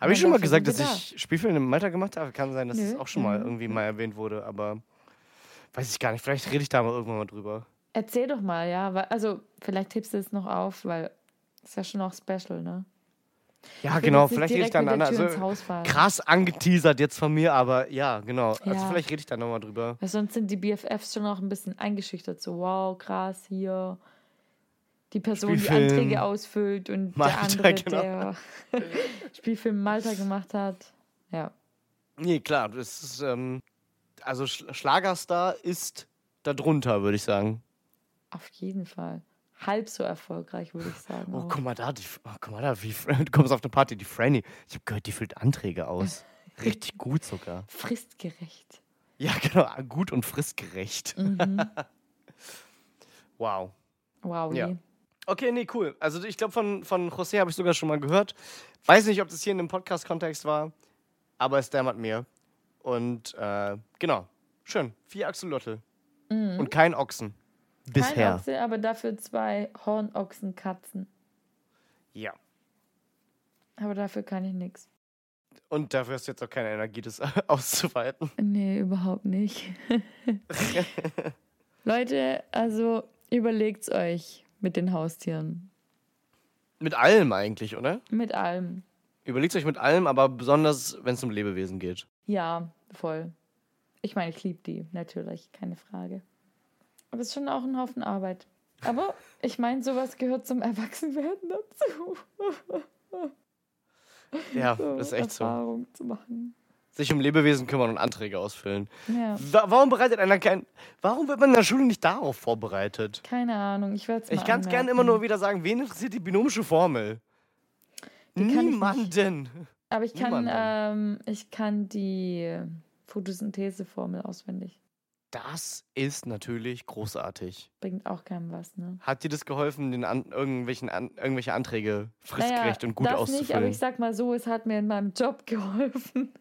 Habe ich schon mal gesagt, dass ich Spielfilme im Malta gemacht habe? Kann sein, dass es auch schon mal Mhm. irgendwie mal erwähnt wurde, aber weiß ich gar nicht. Vielleicht rede ich da mal irgendwann mal drüber. Erzähl doch mal, ja. Weil, also, vielleicht hebst du es noch auf, weil ist ja schon auch special, ne? Ja, genau, vielleicht rede ich dann an. Also, krass angeteasert jetzt von mir, aber ja, genau. Also Ja. vielleicht rede ich da nochmal drüber. Weil sonst sind die BFFs schon auch ein bisschen eingeschüchtert. So, wow, krass, hier. die Person, die Spielfilm. Anträge ausfüllt und Malta, der andere, genau. der (laughs) Spielfilm Malta gemacht hat. Ja. Nee, klar, das ist, ähm, also Sch Schlagerstar ist darunter, würde ich sagen. Auf jeden Fall. Halb so erfolgreich, würde ich sagen. Oh, auch. guck mal da, die, oh, guck mal da, wie, (laughs) du kommst auf eine Party, die Franny. Ich habe gehört, die füllt Anträge aus. (laughs) Richtig gut sogar. Fristgerecht. Ja, (laughs) genau, gut und fristgerecht. Mhm. Wow. Wow. Ja. Okay, nee, cool. Also ich glaube, von, von José habe ich sogar schon mal gehört. Weiß nicht, ob das hier in einem Podcast-Kontext war, aber es dämmert mir. Und äh, genau, schön. Vier Axolotl. Und kein Ochsen. Mhm. Kein Bisher. Ochse, aber dafür zwei Hornochsenkatzen. Ja. Aber dafür kann ich nichts. Und dafür hast du jetzt auch keine Energie, das (laughs) auszuweiten. Nee, überhaupt nicht. (laughs) Leute, also überlegt's euch mit den Haustieren. Mit allem eigentlich, oder? Mit allem. Überlegt euch mit allem, aber besonders, wenn es um Lebewesen geht. Ja, voll. Ich meine, ich liebe die, natürlich, keine Frage. Aber es ist schon auch ein Haufen Arbeit. Aber (laughs) ich meine, sowas gehört zum Erwachsenwerden dazu. (laughs) Ja, So das ist echt so. Erfahrung zu machen. Sich um Lebewesen kümmern und Anträge ausfüllen. Ja, Wa warum bereitet einer kein. Warum wird man in der Schule nicht darauf vorbereitet? keine Ahnung. Ich werde es Ich kann es gerne immer nur wieder sagen, wen interessiert die binomische Formel? nicht. Niemanden. Aber ich kann, ähm, ich kann die Photosyntheseformel auswendig. Das ist natürlich großartig. Bringt auch keinem was, ne? Hat dir das geholfen, den an, irgendwelchen an, irgendwelche Anträge fristgerecht und gut das auszufüllen? nicht, aber ich sag mal so, es hat mir in meinem Job (laughs) geholfen.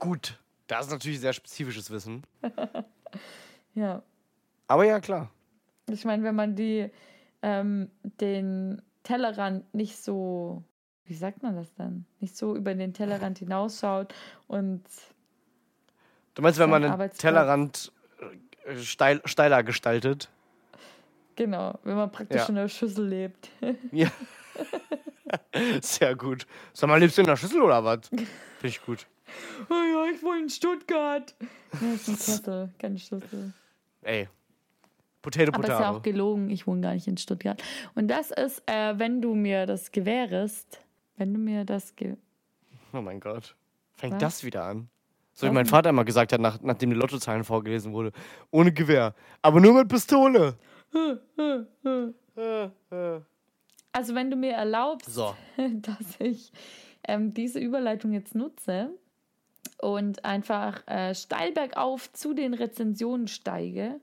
gut. Das ist natürlich sehr spezifisches Wissen. (laughs) Ja. Aber ja, klar. Ich meine, wenn man die, ähm, den Tellerrand nicht so, wie sagt man das denn? Nicht so über den Tellerrand hinausschaut und Du meinst, wenn man den. Tellerrand äh, steil, steiler gestaltet? genau, wenn man praktisch Ja. in der Schüssel lebt. (laughs) Ja. Sehr gut. Sag mal, lebst du in der Schüssel oder was? (laughs) Finde ich gut. oh ja, ich wohne in Stuttgart. Ja, ist ein Kessel, keine Schüssel. Ey. Potato, Aber ist ja Potato. auch gelogen, ich wohne gar nicht in Stuttgart. Und das ist, äh, wenn du mir das gewährest, wenn du mir das ge Oh mein Gott. Fängt Was? das wieder an? So wie mein? Vater immer gesagt hat, nach, nachdem die Lottozahlen vorgelesen wurde. Ohne Gewehr. Aber nur mit Pistole. Also wenn du mir erlaubst, So. (laughs) dass ich ähm, diese Überleitung jetzt nutze und einfach äh, steil bergauf zu den Rezensionen steige.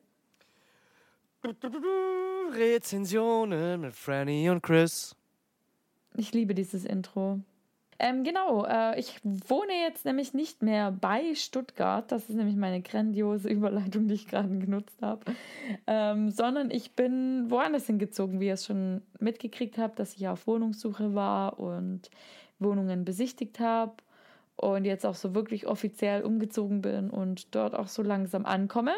Rezensionen mit Franny und Chris. Ich liebe dieses Intro. Ähm, genau, äh, ich wohne jetzt nämlich nicht mehr bei Stuttgart. Das ist nämlich meine grandiose Überleitung, die ich gerade genutzt habe. Ähm, sondern ich bin woanders hingezogen, wie ihr es schon mitgekriegt habt, dass ich auf Wohnungssuche war und Wohnungen besichtigt habe. Und jetzt auch so wirklich offiziell umgezogen bin und dort auch so langsam ankomme.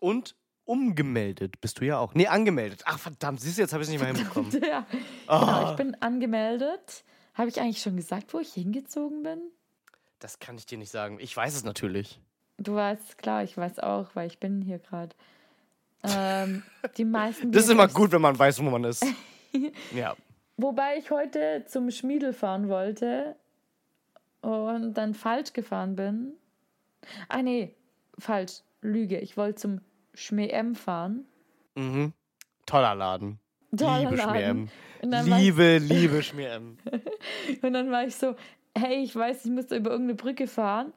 Und umgemeldet bist du ja auch. Nee, angemeldet. Ach, verdammt, siehst du, jetzt habe ich es nicht mehr hinbekommen. (laughs) ja, Ah. genau, ich bin angemeldet. Habe ich eigentlich schon gesagt, wo ich hingezogen bin? Das kann ich dir nicht sagen. Ich weiß es natürlich. Du weißt, klar, ich weiß auch, weil ich bin hier gerade. Ähm, die (laughs) meisten. Das ist immer gut, wenn man weiß, wo man ist. (laughs) ja. Wobei ich heute zum Schmiedel fahren wollte und dann falsch gefahren bin. Ah, nee, falsch. Lüge. Ich wollte zum Schmeem fahren. Mhm. Toller Laden. Toller liebe Laden. Dann war ich- Liebe, (laughs) liebe Schmier-M. Und dann war ich so, hey, ich weiß, ich müsste über irgendeine Brücke fahren.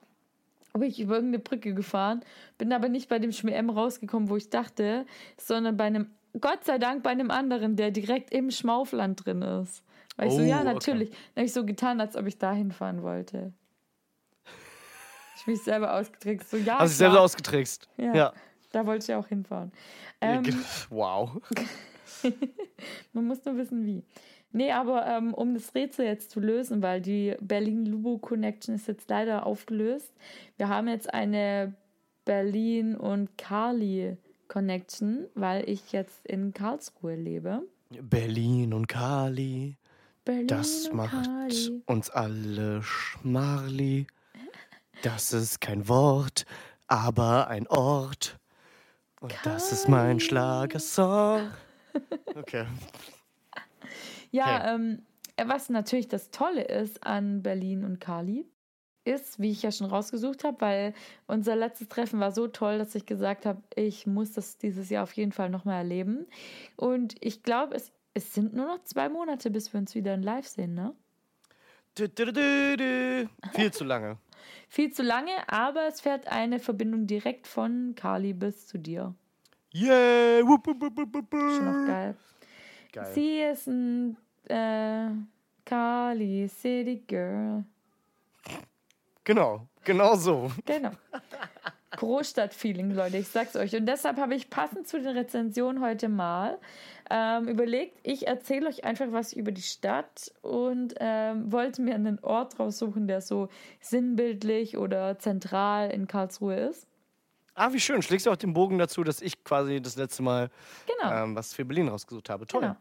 Bin ich über irgendeine Brücke gefahren, bin aber nicht bei dem Schmier-M rausgekommen, wo ich dachte, sondern bei einem, Gott sei Dank bei einem anderen, der direkt im Schmaufland drin ist. Weil ich so, Oh, ja, okay. natürlich. Dann habe ich so getan, als ob ich da hinfahren wollte. Ich mich selber ausgetrickst. So, ja, Hast dich klar, selber ausgetrickst. Ja. ja. Da wollte ich auch hinfahren. Ähm, (laughs) wow. Man muss nur wissen, wie. Nee, aber ähm, um das Rätsel jetzt zu lösen, weil die Berlin-Lubo-Connection ist jetzt leider aufgelöst. Wir haben jetzt eine Berlin- und Kali-Connection, weil ich jetzt in Karlsruhe lebe. Berlin und Kali, Berlin das macht Kali. uns alle schmarli. Das ist kein Wort, aber ein Ort. Und das ist mein. Schlagersong. Okay. (laughs) Ja, Okay. ähm, was natürlich das Tolle ist an Berlin und Kali, ist, wie ich ja schon rausgesucht habe, weil unser letztes Treffen war so toll, dass ich gesagt habe, ich muss das dieses Jahr auf jeden Fall nochmal erleben. Und ich glaube, es, es sind nur noch zwei Monate, bis wir uns wieder in Live sehen, ne? Dü, dü, dü. Viel zu lange. Viel zu lange, aber es fährt eine Verbindung direkt von Kali bis zu dir. Yeah! Wupp, wupp, wupp. Schon noch geil. Geil. Sie ist ein äh, Kali City Girl. Genau, genau so. Genau. (laughs) Großstadt-Feeling, Leute, ich sag's euch. Und deshalb habe ich passend zu den Rezensionen heute mal ähm, überlegt, ich erzähle euch einfach was über die Stadt und ähm, wollte mir einen Ort raussuchen, der so sinnbildlich oder zentral in Karlsruhe ist. Ah, wie schön. Schlägst du auch den Bogen dazu, dass ich quasi das letzte Mal Genau. ähm, was für Berlin rausgesucht habe. Toll. Genau.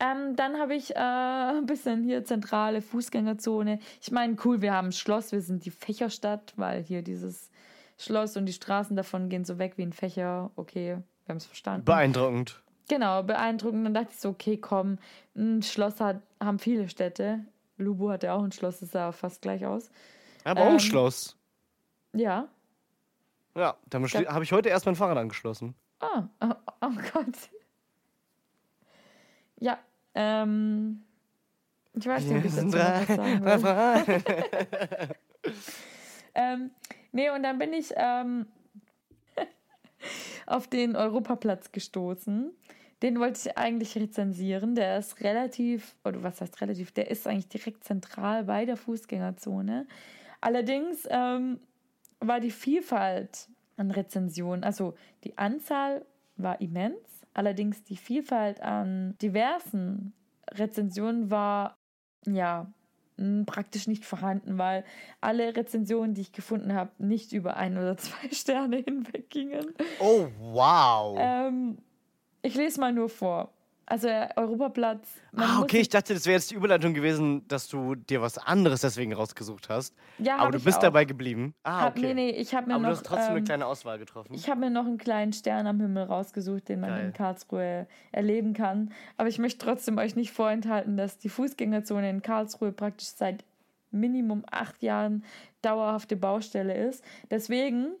Ähm, dann habe ich äh, ein bisschen hier zentrale Fußgängerzone. Ich meine, cool, wir haben ein Schloss, wir sind die Fächerstadt, weil hier dieses Schloss und die Straßen davon gehen so weg wie ein Fächer. Okay, wir haben es verstanden. Beeindruckend. Genau, beeindruckend. Dann dachte ich so, okay, komm, ein Schloss hat, haben viele Städte. Lubu hatte auch ein Schloss, das sah fast gleich aus. Aber auch Ähm, ein Schloss. Ja. Ja, Ja. habe ich heute erst mein Fahrrad angeschlossen. Ah, oh, oh Gott. Ja, ähm. Ich weiß nicht, ob ich dazu noch was (laughs) sagen will. (laughs) Ähm, nee, und dann bin ich ähm, (laughs) auf den Europaplatz gestoßen. Den wollte ich eigentlich rezensieren. Der ist relativ, oder was heißt relativ, der ist eigentlich direkt zentral bei der Fußgängerzone. Allerdings ähm, war die Vielfalt an Rezensionen, also die Anzahl war immens, allerdings die Vielfalt an diversen Rezensionen war ja praktisch nicht vorhanden, weil alle Rezensionen, die ich gefunden habe, nicht über ein oder zwei (laughs) Sterne hinweg gingen. Oh, wow. Ähm, ich lese mal nur vor. Also der Europaplatz. ah, okay, ich dachte, das wäre jetzt die Überleitung gewesen, dass du dir was anderes deswegen rausgesucht hast. ja, Aber du bist auch. dabei geblieben. Ah, Hab, okay. Nee, nee, ich habe mir Aber noch. du hast trotzdem eine ähm, kleine Auswahl getroffen. Ich habe mir noch einen kleinen Stern am Himmel rausgesucht, den man Geil. in Karlsruhe erleben kann. Aber ich möchte trotzdem euch nicht vorenthalten, dass die Fußgängerzone in Karlsruhe praktisch seit Minimum acht Jahren dauerhafte Baustelle ist. Deswegen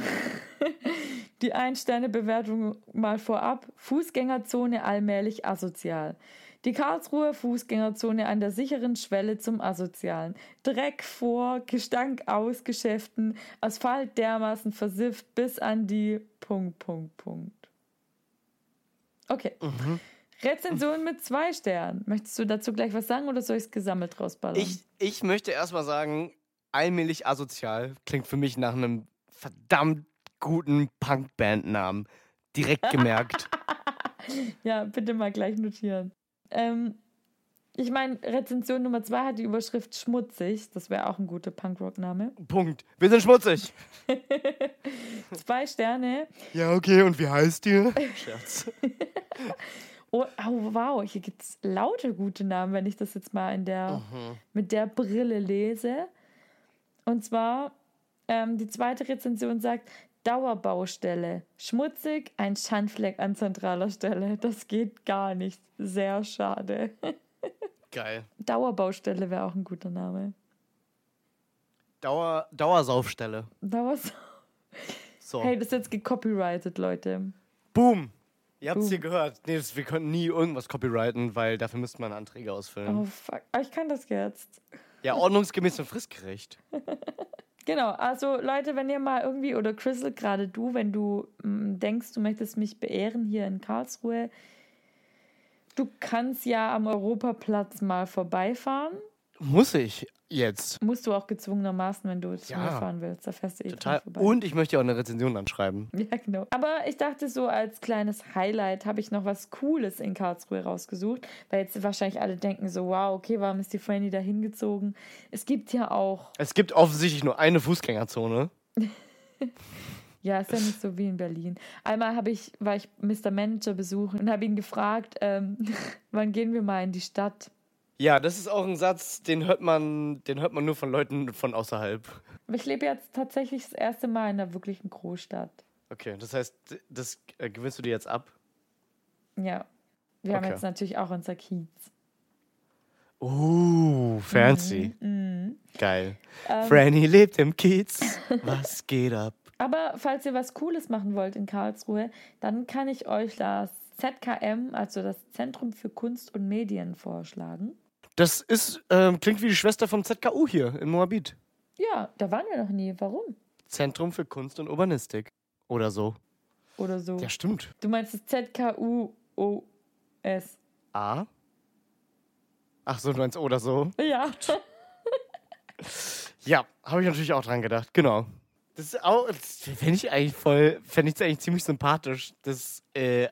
(laughs) die Ein-Sterne-Bewertung mal vorab. Fußgängerzone allmählich asozial. Die Karlsruher Fußgängerzone an der sicheren Schwelle zum Asozialen. Dreck vor, Gestank aus Geschäften, Asphalt dermaßen versifft bis an die Punkt, Punkt, Punkt. Okay. Rezension mit zwei Sternen. Möchtest du dazu gleich was sagen oder soll ich es gesammelt rausballern? Ich, ich möchte erstmal sagen, allmählich asozial klingt für mich nach einem verdammt guten Punkbandnamen. Direkt (laughs) gemerkt. Ja, bitte mal gleich notieren. Ähm, ich meine, Rezension Nummer zwei hat die Überschrift schmutzig. Das wäre auch ein guter Punkrock-Name. Punkt. Wir sind schmutzig. (laughs) Zwei Sterne. Ja, okay, und wie heißt ihr? Scherz. (laughs) Oh, oh wow, hier gibt es lauter gute Namen, wenn ich das jetzt mal in der, mit der Brille lese. Und zwar, ähm, die zweite Rezension sagt, Dauerbaustelle. Schmutzig, ein Schandfleck an zentraler Stelle. Das geht gar nicht. Sehr schade. (laughs) Geil. Dauerbaustelle wäre auch ein guter Name. Dauer, Dauersaufstelle. Dauers So. hey, das ist jetzt gecopyrighted, Leute. Boom. Ihr habt es hier gehört. Nee, das, wir könnten nie irgendwas copyrighten, weil dafür müsste man Anträge ausfüllen. Oh, fuck. Aber ich kann das jetzt. Ja, ordnungsgemäß und fristgerecht. (laughs) Genau, also Leute, wenn ihr mal irgendwie, oder Crystal, gerade du, wenn du mm, denkst, du möchtest mich beehren hier in Karlsruhe, du kannst ja am Europaplatz mal vorbeifahren. Muss ich jetzt. Musst du auch gezwungenermaßen, wenn du zu Ja. mir fahren willst. Da fährst du eh Total. vorbei. Und ich möchte ja auch eine Rezension anschreiben. (laughs) Ja, genau. Aber ich dachte so, als kleines Highlight habe ich noch was Cooles in Karlsruhe rausgesucht, weil jetzt wahrscheinlich alle denken so, wow, okay, warum ist die Franny da hingezogen? Es gibt ja auch, Es gibt offensichtlich nur eine Fußgängerzone. (laughs) ja, ist ja nicht so wie in Berlin. Einmal habe ich, war ich Mr. Manager besuchen und habe ihn gefragt, ähm, (laughs) wann gehen wir mal in die Stadt? Ja, das ist auch ein Satz, den hört man, den hört man nur von Leuten von außerhalb. Ich lebe jetzt tatsächlich das erste Mal in einer wirklichen Großstadt. Okay, das heißt, das äh, gewinnst du dir jetzt ab? Ja. Wir haben Okay. jetzt natürlich auch unser Kiez. Uh, fancy. Mhm. Geil. Ähm, Franny lebt im Kiez. Was geht ab? (laughs) Aber falls ihr was Cooles machen wollt in Karlsruhe, dann kann ich euch das ZKM, also das Zentrum für Kunst und Medien, vorschlagen. Das ist, ähm, klingt wie die Schwester vom ZKU hier in Moabit. Ja, da waren wir noch nie. Warum? Zentrum für Kunst und Urbanistik. Oder so. Oder so. Ja, stimmt. Du meinst das ZKUOS. A? Ach so, du meinst oder so? Ja. (laughs) Ja, habe ich natürlich auch dran gedacht. Genau. Das ist auch, fände ich eigentlich voll, fände ich eigentlich ziemlich sympathisch, das äh,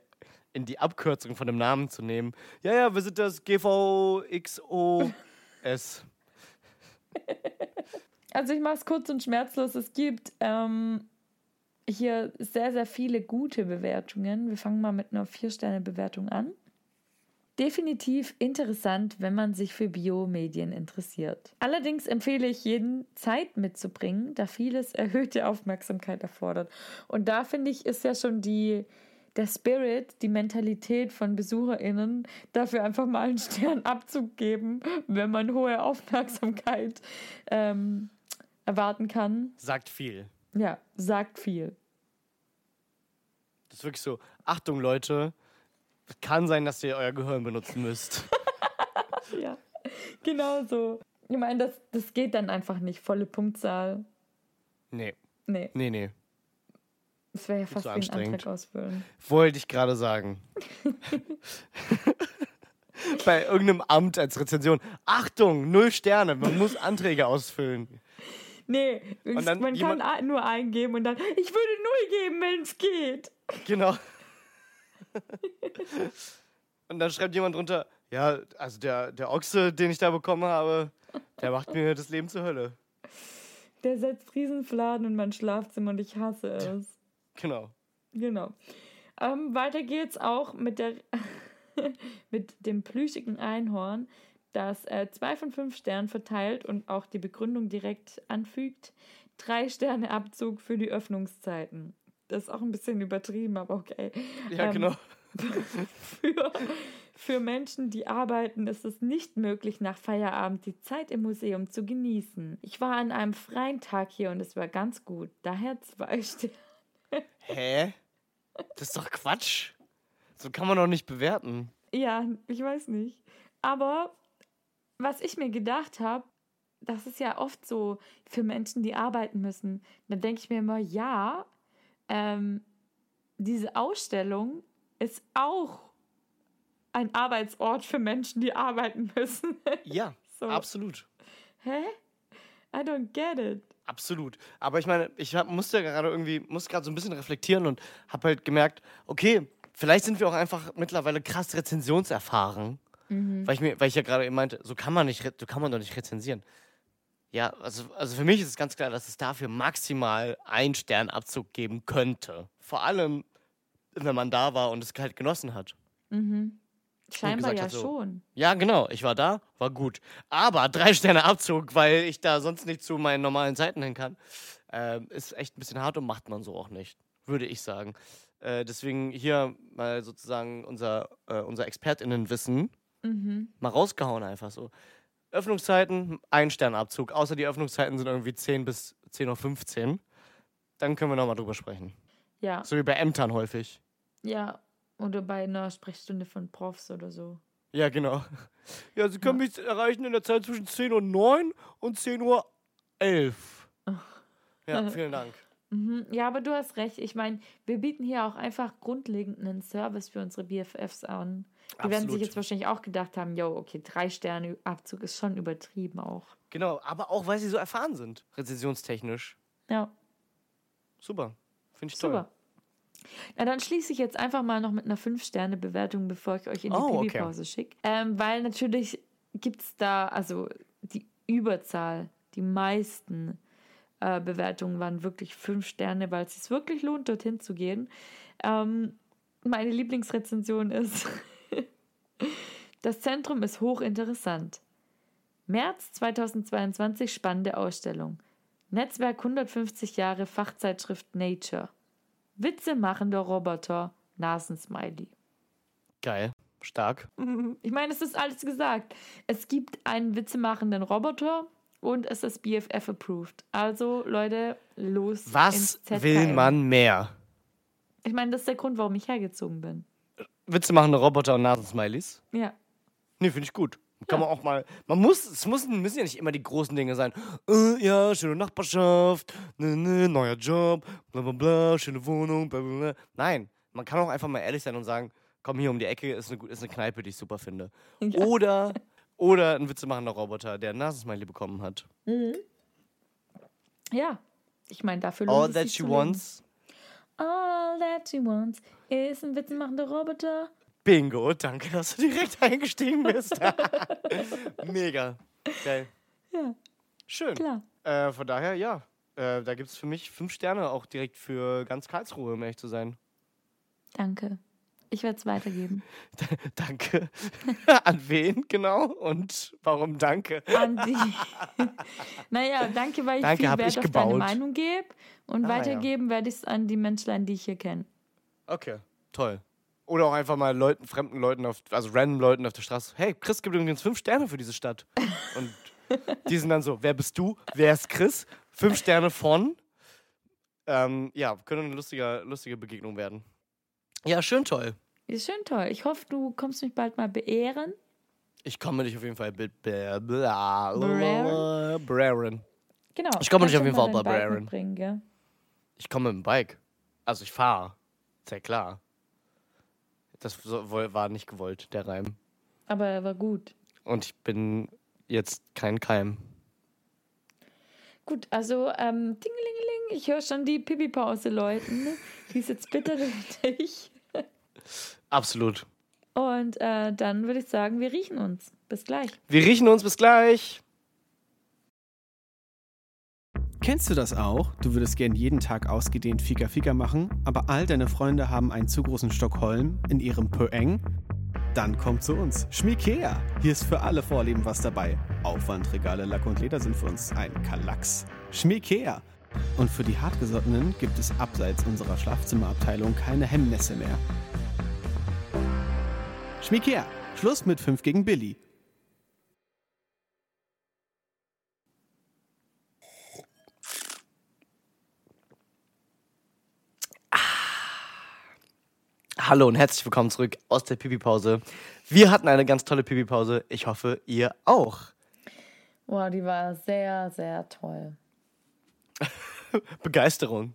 in die Abkürzung von dem Namen zu nehmen. Ja, ja, wir sind das GVXOS. (laughs) Also ich mache es kurz und schmerzlos. Es gibt ähm, hier sehr, sehr viele gute Bewertungen. Wir fangen mal mit einer Vier-Sterne-Bewertung an. Definitiv interessant, wenn man sich für Biomedien interessiert. Allerdings empfehle ich jeden, Zeit mitzubringen, da vieles erhöhte Aufmerksamkeit erfordert. Und da finde ich, ist ja schon die, der Spirit, die Mentalität von BesucherInnen, dafür einfach mal einen Stern (laughs) abzugeben, wenn man hohe Aufmerksamkeit ähm, erwarten kann. Sagt viel. Ja, sagt viel. Das ist wirklich so, Achtung Leute, kann sein, dass ihr euer Gehirn benutzen müsst. (laughs) (laughs) Ja, genau so. Ich meine, das, das geht dann einfach nicht. Volle Punktzahl. Nee, Nee, nee, nee. Das wäre ja fast zu wie ein anstrengend. Antrag ausfüllen. Wollte ich gerade sagen. (laughs) Bei irgendeinem Amt als Rezension. Achtung, null Sterne, man muss Anträge ausfüllen. Nee, dann man kann nur eingeben und dann, ich würde null geben, wenn es geht. Genau. Und dann schreibt jemand drunter, ja, also der, der Ochse, den ich da bekommen habe, der macht mir das Leben zur Hölle. Der setzt Riesenfladen in mein Schlafzimmer und ich hasse es. Genau. Genau. Ähm, weiter geht's auch mit, der, (laughs) mit dem plüschigen Einhorn, das äh, zwei von fünf Sternen verteilt und auch die Begründung direkt anfügt. Drei Sterne Abzug für die Öffnungszeiten. Das ist auch ein bisschen übertrieben, aber okay. Ja, Ähm, genau. (laughs) Für, für Menschen, die arbeiten, ist es nicht möglich, nach Feierabend die Zeit im Museum zu genießen. Ich war an einem freien Tag hier und es war ganz gut. Daher zwei (laughs) Sterne. Hä? Das ist doch Quatsch. So kann man doch nicht bewerten. Ja, ich weiß nicht. Aber was ich mir gedacht habe, das ist ja oft so für Menschen, die arbeiten müssen. Da denke ich mir immer, ja, ähm, diese Ausstellung ist auch ein Arbeitsort für Menschen, die arbeiten müssen. Ja, (laughs) so. absolut. Hä? I don't get it. Absolut. Aber ich meine, ich hab, musste gerade irgendwie, muss gerade so ein bisschen reflektieren und habe halt gemerkt, okay, vielleicht sind wir auch einfach mittlerweile krass rezensionserfahren. Weil, ich mir, weil ich ja gerade eben meinte, so kann man nicht, so kann man doch nicht rezensieren. Ja, also, also für mich ist es ganz klar, dass es dafür maximal einen Sternabzug geben könnte. Vor allem, wenn man da war und es halt genossen hat. Scheinbar gesagt ja hat, so. schon. Ja, genau, ich war da, war gut. Aber drei Sterne Abzug, weil ich da sonst nicht zu meinen normalen Zeiten hin kann, ähm, ist echt ein bisschen hart und macht man so auch nicht, würde ich sagen. Äh, deswegen hier mal sozusagen unser, äh, unser ExpertInnenwissen mal rausgehauen einfach so. Öffnungszeiten, ein Sternabzug, außer die Öffnungszeiten sind irgendwie 10 bis 10.15 Uhr. Dann können wir nochmal drüber sprechen. Ja, So wie bei Ämtern häufig. ja. Oder bei einer Sprechstunde von Profs oder so. Ja, genau. (laughs) Ja, Sie können mich erreichen in der Zeit zwischen 10 Uhr 9 und 10 Uhr 11. Ja, vielen Dank. Mhm. Ja, aber du hast recht. Ich meine, wir bieten hier auch einfach grundlegend einen Service für unsere BFFs an. Die werden sich Absolut. jetzt wahrscheinlich auch gedacht haben, yo, okay, drei Sterne Abzug ist schon übertrieben auch. Genau, aber auch weil sie so erfahren sind, rezensionstechnisch. Ja, Super. Finde ich toll. super. Na, dann schließe ich jetzt einfach mal noch mit einer 5-Sterne-Bewertung, bevor ich euch in die Oh, okay. Pipi-Pause schicke. Ähm, weil natürlich gibt es da, also die Überzahl, die meisten äh, Bewertungen waren wirklich 5 Sterne, weil es sich wirklich lohnt, dorthin zu gehen. Ähm, meine Lieblingsrezension ist, (laughs) das Zentrum ist hochinteressant. März 2022 spannende Ausstellung. Netzwerk 150 Jahre Fachzeitschrift Nature. Witze machender Roboter, Nasensmiley. Geil. Stark. Ich meine, es ist alles gesagt. Es gibt einen witzemachenden Roboter und es ist BFF approved. Also, Leute, los. Was will man mehr? Ich meine, das ist der Grund, warum ich hergezogen bin. Witze machen Roboter und Nasensmileys? Ja. Nee, finde ich gut. Kann man auch mal. Man muss, es müssen, müssen ja nicht immer die großen Dinge sein. Äh, ja, schöne Nachbarschaft, ne, ne, neuer Job, bla bla bla, schöne Wohnung, bla bla bla. Nein, man kann auch einfach mal ehrlich sein und sagen, komm hier um die Ecke, ist eine, ist eine Kneipe, die ich super finde. Ja. Oder, (laughs) oder ein witzemachender Roboter, der ein Nasensmiley bekommen hat. Ja. Ich meine, dafür lohnt All that she wants. All that she wants ist ein witzemachender Roboter. Bingo, danke, dass du direkt eingestiegen bist. (laughs) Mega. Geil. Ja, Schön. klar. Äh, von daher, ja. Äh, da gibt es für mich fünf Sterne auch direkt für ganz Karlsruhe, um ehrlich zu sein. Danke. Ich werde es weitergeben. (laughs) danke. (laughs) An wen genau? Und warum danke? An die. naja, danke, weil ich Danke, viel Wert ich auf gebaut. deine Meinung gebe. Und Ah, weitergeben werde ich es an die Menschlein, die ich hier kenne. Okay, toll. Oder auch einfach mal Leuten, fremden Leuten auf, also random Leuten auf der Straße. Hey, Chris gibt übrigens fünf Sterne für diese Stadt. Und die sind dann so, wer bist du? Wer ist Chris? Fünf Sterne von. Ähm, ja, könnte eine lustige, lustige Begegnung werden. Ja, schön toll. Ist schön toll. Ich hoffe, du kommst mich bald mal beehren. Ich komme dich auf jeden Fall mit bla bla Braren? Braren. Genau. Ich komme nicht Kannst auf jeden Fall bei Baron. mitbringen, gell? Ich komme mit dem Bike. Also ich fahre. Ist ja klar. Das war nicht gewollt, der Reim. Aber er war gut. Und ich bin jetzt kein Keim. Gut, also, ähm, dingelingeling, ich höre schon die Pipi-Pause läuten. Die ist jetzt bitter für dich. Absolut. Und äh, dann würde ich sagen, wir riechen uns. Bis gleich. Wir riechen uns bis gleich. Kennst du das auch? Du würdest gern jeden Tag ausgedehnt Fika Fika machen, aber all deine Freunde haben einen zu großen Stockholm in ihrem Pöeng? Dann kommt zu uns. Schmiekea. Hier ist für alle Vorlieben was dabei. Aufwandregale, Lack und Leder sind für uns ein Kalacks. Schmiekea. Und für die Hartgesottenen gibt es abseits unserer Schlafzimmerabteilung keine Hemmnisse mehr. Schmiekea. Schluss mit 5 gegen Billy. Hallo und herzlich willkommen zurück aus der Pipi-Pause. Wir hatten eine ganz tolle Pipi-Pause. Ich hoffe, ihr auch. Wow, die war sehr, sehr toll. (laughs) Begeisterung.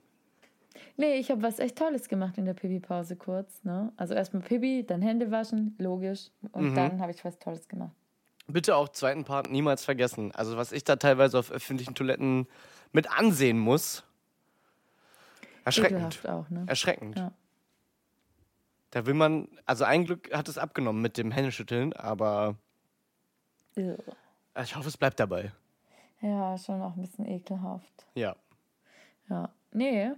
Nee, ich habe was echt Tolles gemacht in der Pipi-Pause kurz. Ne? Also erstmal Pipi, dann Hände waschen, logisch. Und dann habe ich was Tolles gemacht. Bitte auch zweiten Part niemals vergessen. Also was ich da teilweise auf öffentlichen Toiletten mit ansehen muss. Erschreckend. Ekelhaft auch, ne? Erschreckend. Ja. Da will man, also ein Glück hat es abgenommen mit dem Händeschütteln, aber Ugh. ich hoffe, es bleibt dabei. Ja, schon auch ein bisschen ekelhaft. Ja. Ja. Nee,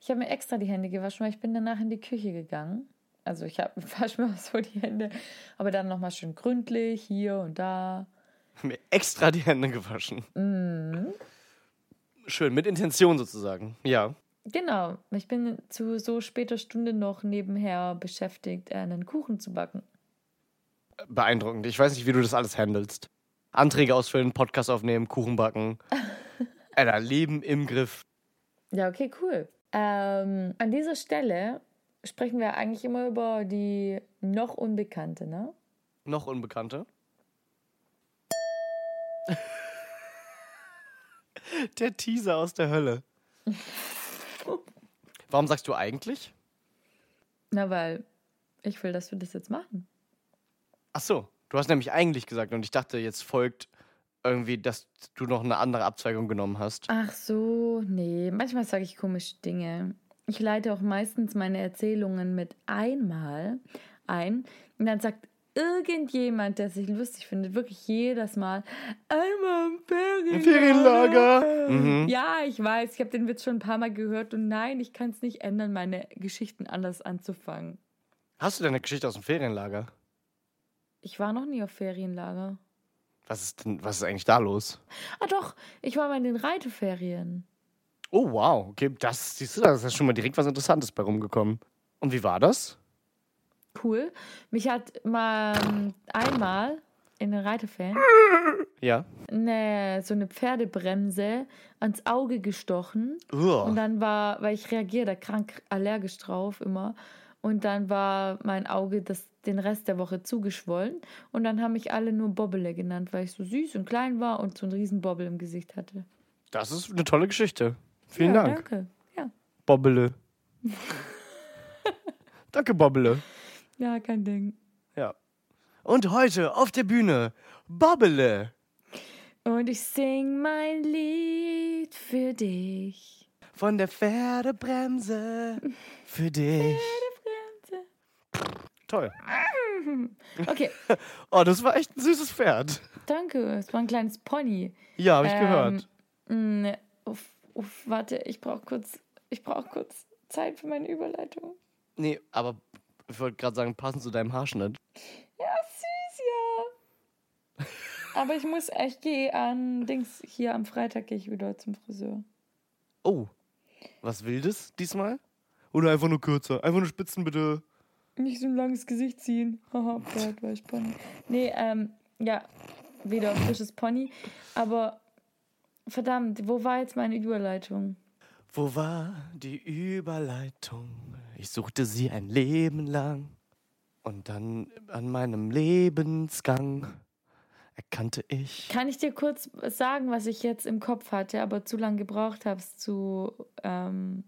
ich habe mir extra die Hände gewaschen, weil ich bin danach in die Küche gegangen. Also ich habe (laughs) wasche mir so die Hände, aber dann nochmal schön gründlich hier und da. (laughs) Mir extra die Hände gewaschen. Mhm. Schön, mit Intention sozusagen. Ja. Genau, ich bin zu so später Stunde noch nebenher beschäftigt, äh, einen Kuchen zu backen. Beeindruckend. Ich weiß nicht, wie du das alles handelst. Anträge ausfüllen, Podcast aufnehmen, Kuchen backen. (laughs) Alter, Leben im Griff. Ja, okay, cool. Ähm, an dieser Stelle sprechen wir eigentlich immer über die noch Unbekannte, ne? Noch Unbekannte. (laughs) der Teaser aus der Hölle. (laughs) Warum sagst du eigentlich? Na, weil ich will, dass wir das jetzt machen. Ach so, du hast nämlich eigentlich gesagt und ich dachte, jetzt folgt irgendwie, dass du noch eine andere Abzweigung genommen hast. Ach so, nee, manchmal sage ich komische Dinge. Ich leite auch meistens meine Erzählungen mit einmal ein und dann sagt irgendjemand, der sich lustig findet, wirklich jedes Mal einmal im Ferienlager. Ferienlager. Mhm. Ja, ich weiß, ich habe den Witz schon ein paar Mal gehört und nein, ich kann es nicht ändern, meine Geschichten anders anzufangen. Hast du deine Geschichte aus dem Ferienlager? Ich war noch nie auf Ferienlager. Was ist denn, was ist eigentlich da los? Ah doch, ich war mal in den Reiteferien. Oh, wow. Okay, das siehst du, da ist ja schon mal direkt was Interessantes bei rumgekommen. Und wie war das? Cool. Mich hat mal ähm, einmal in den Reiterferien Ja. eine, so eine Pferdebremse ans Auge gestochen. Uah. Und dann war, weil ich reagiere da krank allergisch drauf immer. Und dann war mein Auge das, den Rest der Woche zugeschwollen. Und dann haben mich alle nur Bobbele genannt, weil ich so süß und klein war und so einen riesen Bobbel im Gesicht hatte. Das ist eine tolle Geschichte. Vielen ja, Dank. Danke. Ja. Bobbele. (laughs) danke, Bobbele. Ja, kein Ding. Ja. Und heute auf der Bühne Bobbele. Und ich sing mein Lied für dich. Von der Pferdebremse (laughs) für dich. Toll. (laughs) Okay, (laughs) Oh, das war echt ein süßes Pferd. danke. Es war ein kleines Pony. Ja, habe ich Ähm, gehört. mh, uff, uff, warte, ich brauche kurz, ich brauche kurz Zeit für meine Überleitung. Nee, aber ich wollte gerade sagen, passend zu deinem Haarschnitt. Ja, süß, ja. Aber ich muss, ich gehe an Dings, hier am Freitag gehe ich wieder zum Friseur. Oh, was Wildes diesmal? Oder einfach nur kürzer? Einfach nur Spitzen bitte. Nicht so ein langes Gesicht ziehen. Haha, (laughs) Pferd, war ich Pony. Nee, ähm, ja, wieder ein frisches Pony. Aber verdammt, wo war jetzt meine Überleitung? Wo war die Überleitung? Ich suchte sie ein Leben lang. Und dann an meinem Lebensgang erkannte ich. Kann ich dir kurz sagen, was ich jetzt im Kopf hatte, aber zu lange gebraucht habe, es zu ähm,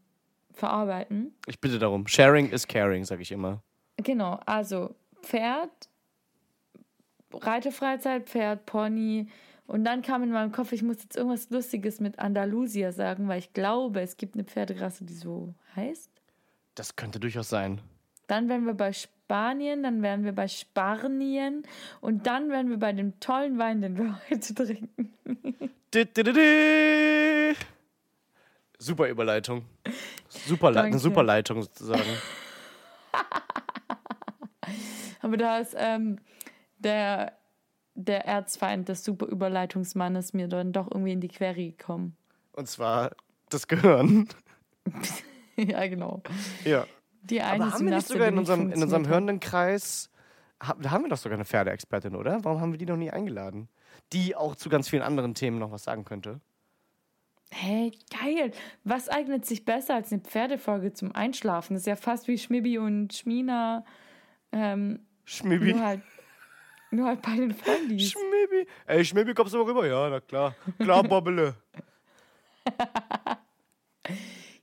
verarbeiten? Ich bitte darum. Sharing is caring, sag ich immer. Genau, also Pferd, Reiterfreizeit, Pferd, Pony. Und dann kam in meinem Kopf, ich muss jetzt irgendwas Lustiges mit Andalusia sagen, weil ich glaube, es gibt eine Pferderasse, die so heißt. Das könnte durchaus sein. Dann wären wir bei Spanien, dann wären wir bei Spanien und dann wären wir bei dem tollen Wein, den wir (laughs) heute trinken. Di, di, di. Super Überleitung. Super eine super Leitung sozusagen. (laughs) Aber da ist ähm, der, der Erzfeind des super Überleitungsmannes mir dann doch irgendwie in die Quere gekommen. Und zwar das Gehirn. (laughs) (laughs) ja, genau. Ja. Die eine Aber haben wir nicht sogar in unserem, in unserem hörenden Kreis, ha- da haben wir doch sogar eine Pferdeexpertin, oder? Warum haben wir die noch nie eingeladen? Die auch zu ganz vielen anderen Themen noch was sagen könnte. Hey, geil. Was eignet sich besser als eine Pferdefolge zum Einschlafen? Das ist ja fast wie Schmibi und Schmina. Ähm, Schmibi. nur, halt, nur halt bei den Freundis. Schmibi. Ey, Schmibi, kommst du mal rüber? Ja, na klar. Klar, Bobbele. (laughs)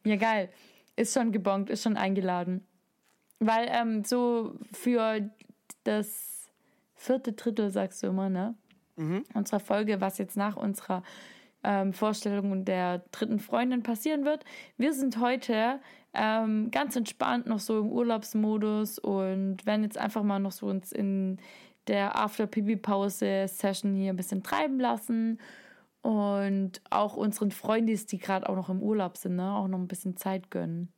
Ja, geil. Ist schon gebongt, ist schon eingeladen. Weil ähm, so für das vierte Drittel, sagst du immer, ne? Unserer Folge, was jetzt nach unserer ähm, Vorstellung der dritten Freundin passieren wird. Wir sind heute ähm, ganz entspannt noch so im Urlaubsmodus und werden jetzt einfach mal noch so uns in der After-Pipi-Pause-Session hier ein bisschen treiben lassen und auch unseren Freundis, die gerade auch noch im Urlaub sind, ne, auch noch ein bisschen Zeit gönnen.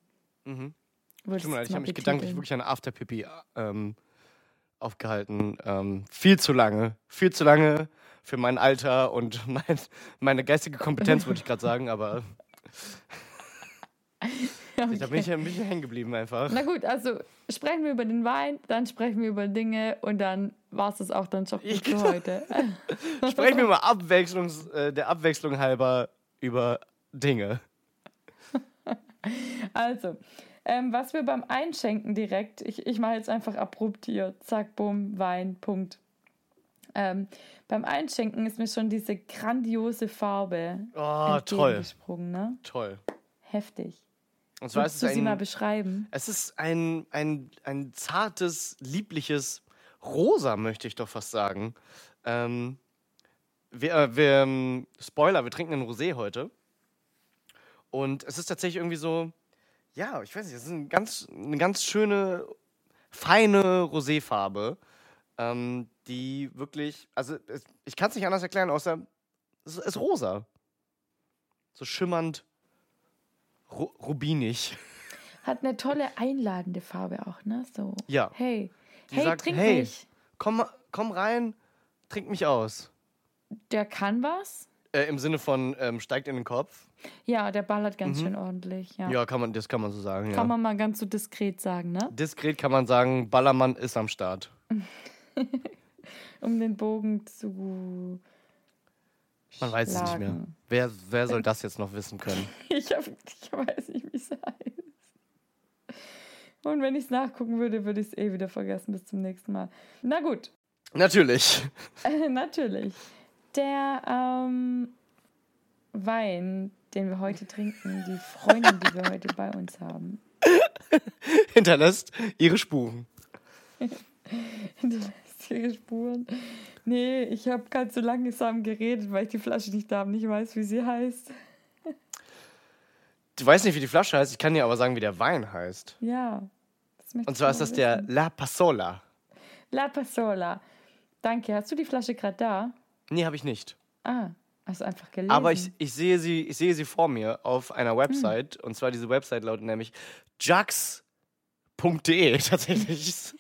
Mhm. Leid, ich habe mich gedanklich betiteln? wirklich an Afterpipi ähm, aufgehalten. Ähm, viel zu lange. Viel zu lange für mein Alter und (laughs) mein, meine geistige Kompetenz, (laughs) würde ich gerade sagen, aber (laughs) (laughs) da bin ich ja ein bisschen hängen geblieben einfach. Na gut, also sprechen wir über den Wein, dann sprechen wir über Dinge und dann war es das auch dann schon für (laughs) heute. Sprechen wir mal Abwechslungs, äh, der Abwechslung halber über Dinge. (laughs) Also, ähm, was wir beim Einschenken direkt, ich, ich mache jetzt einfach abrupt hier, zack, bumm, Wein, Punkt. Ähm, beim Einschenken ist mir schon diese grandiose Farbe Oh, toll. entgegengesprungen, ne? Toll. Heftig. Und zwar es du sie mal ein, beschreiben? es ist ein, ein, ein zartes, liebliches Rosa, möchte ich doch fast sagen. Ähm, wir, äh, wir, ähm, Spoiler, wir trinken einen Rosé heute. Und es ist tatsächlich irgendwie so, ja, ich weiß nicht, es ist ein ganz, eine ganz schöne, feine Roséfarbe, ähm, die wirklich, also es, ich kann es nicht anders erklären, außer es ist rosa. So schimmernd, ru rubinig. Hat eine tolle einladende Farbe auch, ne? So. Ja. Hey, Die hey, sagt, trink hey. mich. Komm, komm rein, trink mich aus. Der kann was. Äh, Im Sinne von ähm, steigt in den Kopf. Ja, der ballert ganz schön ordentlich. Ja. Ja, kann man, das kann man so sagen. Kann ja. man mal ganz so diskret sagen, ne? Diskret kann man sagen, Ballermann ist am Start. (laughs) Um den Bogen zu. Man weiß es nicht mehr. Wer, wer soll (laughs) das jetzt noch wissen können? Ich, hab, ich weiß nicht, wie es heißt. Und wenn ich es nachgucken würde, würde ich es eh wieder vergessen. Bis zum nächsten Mal. Na gut, Natürlich. (laughs) natürlich. Der ähm, Wein, den wir heute trinken, die Freundin, die wir heute bei uns haben, (laughs) Hinterlässt ihre Spuren. hinterlässt ihre Spuren. Nee, ich habe ganz so langsam geredet, weil ich die Flasche nicht da habe, nicht weiß, wie sie heißt. Du weißt nicht, wie die Flasche heißt, ich kann dir aber sagen, wie der Wein heißt. Ja. Und zwar ist das der. La Passola. La Passola. Danke. Hast du die Flasche gerade da? Nee, habe ich nicht. Ah, hast du einfach gelesen. Aber ich, ich, sehe sie, ich sehe sie vor mir auf einer Website. Und zwar diese Website lautet nämlich jux.de (laughs) tatsächlich.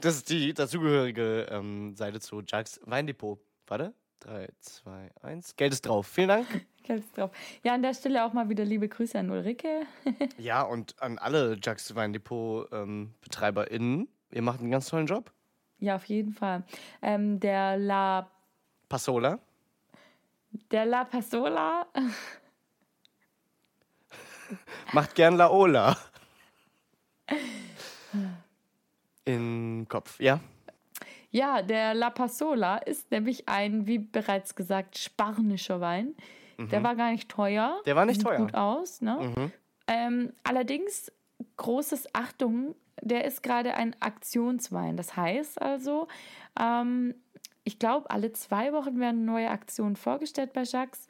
das ist die dazugehörige ähm, Seite zu Jux Weindepot. Warte. 3, 2, 1. Geld ist drauf. Vielen Dank. Geld ist drauf. Ja, an der Stelle auch mal wieder liebe Grüße an Ulrike. (laughs) Ja, und an alle Jux Weindepot-BetreiberInnen. Ihr macht einen ganz tollen Job. Ja, auf jeden Fall. Ähm, der La Passola. der La Passola. Macht gern Laola. In Kopf, ja? Ja, der La Passola ist nämlich ein, wie bereits gesagt, spanischer Wein. Der war gar nicht teuer. Mhm. Der war nicht Sieht teuer. gut aus, ne? Mhm. Ähm, allerdings, großes Achtung, der ist gerade ein Aktionswein. Das heißt also, ähm, ich glaube, alle zwei Wochen werden neue Aktionen vorgestellt bei Jacques.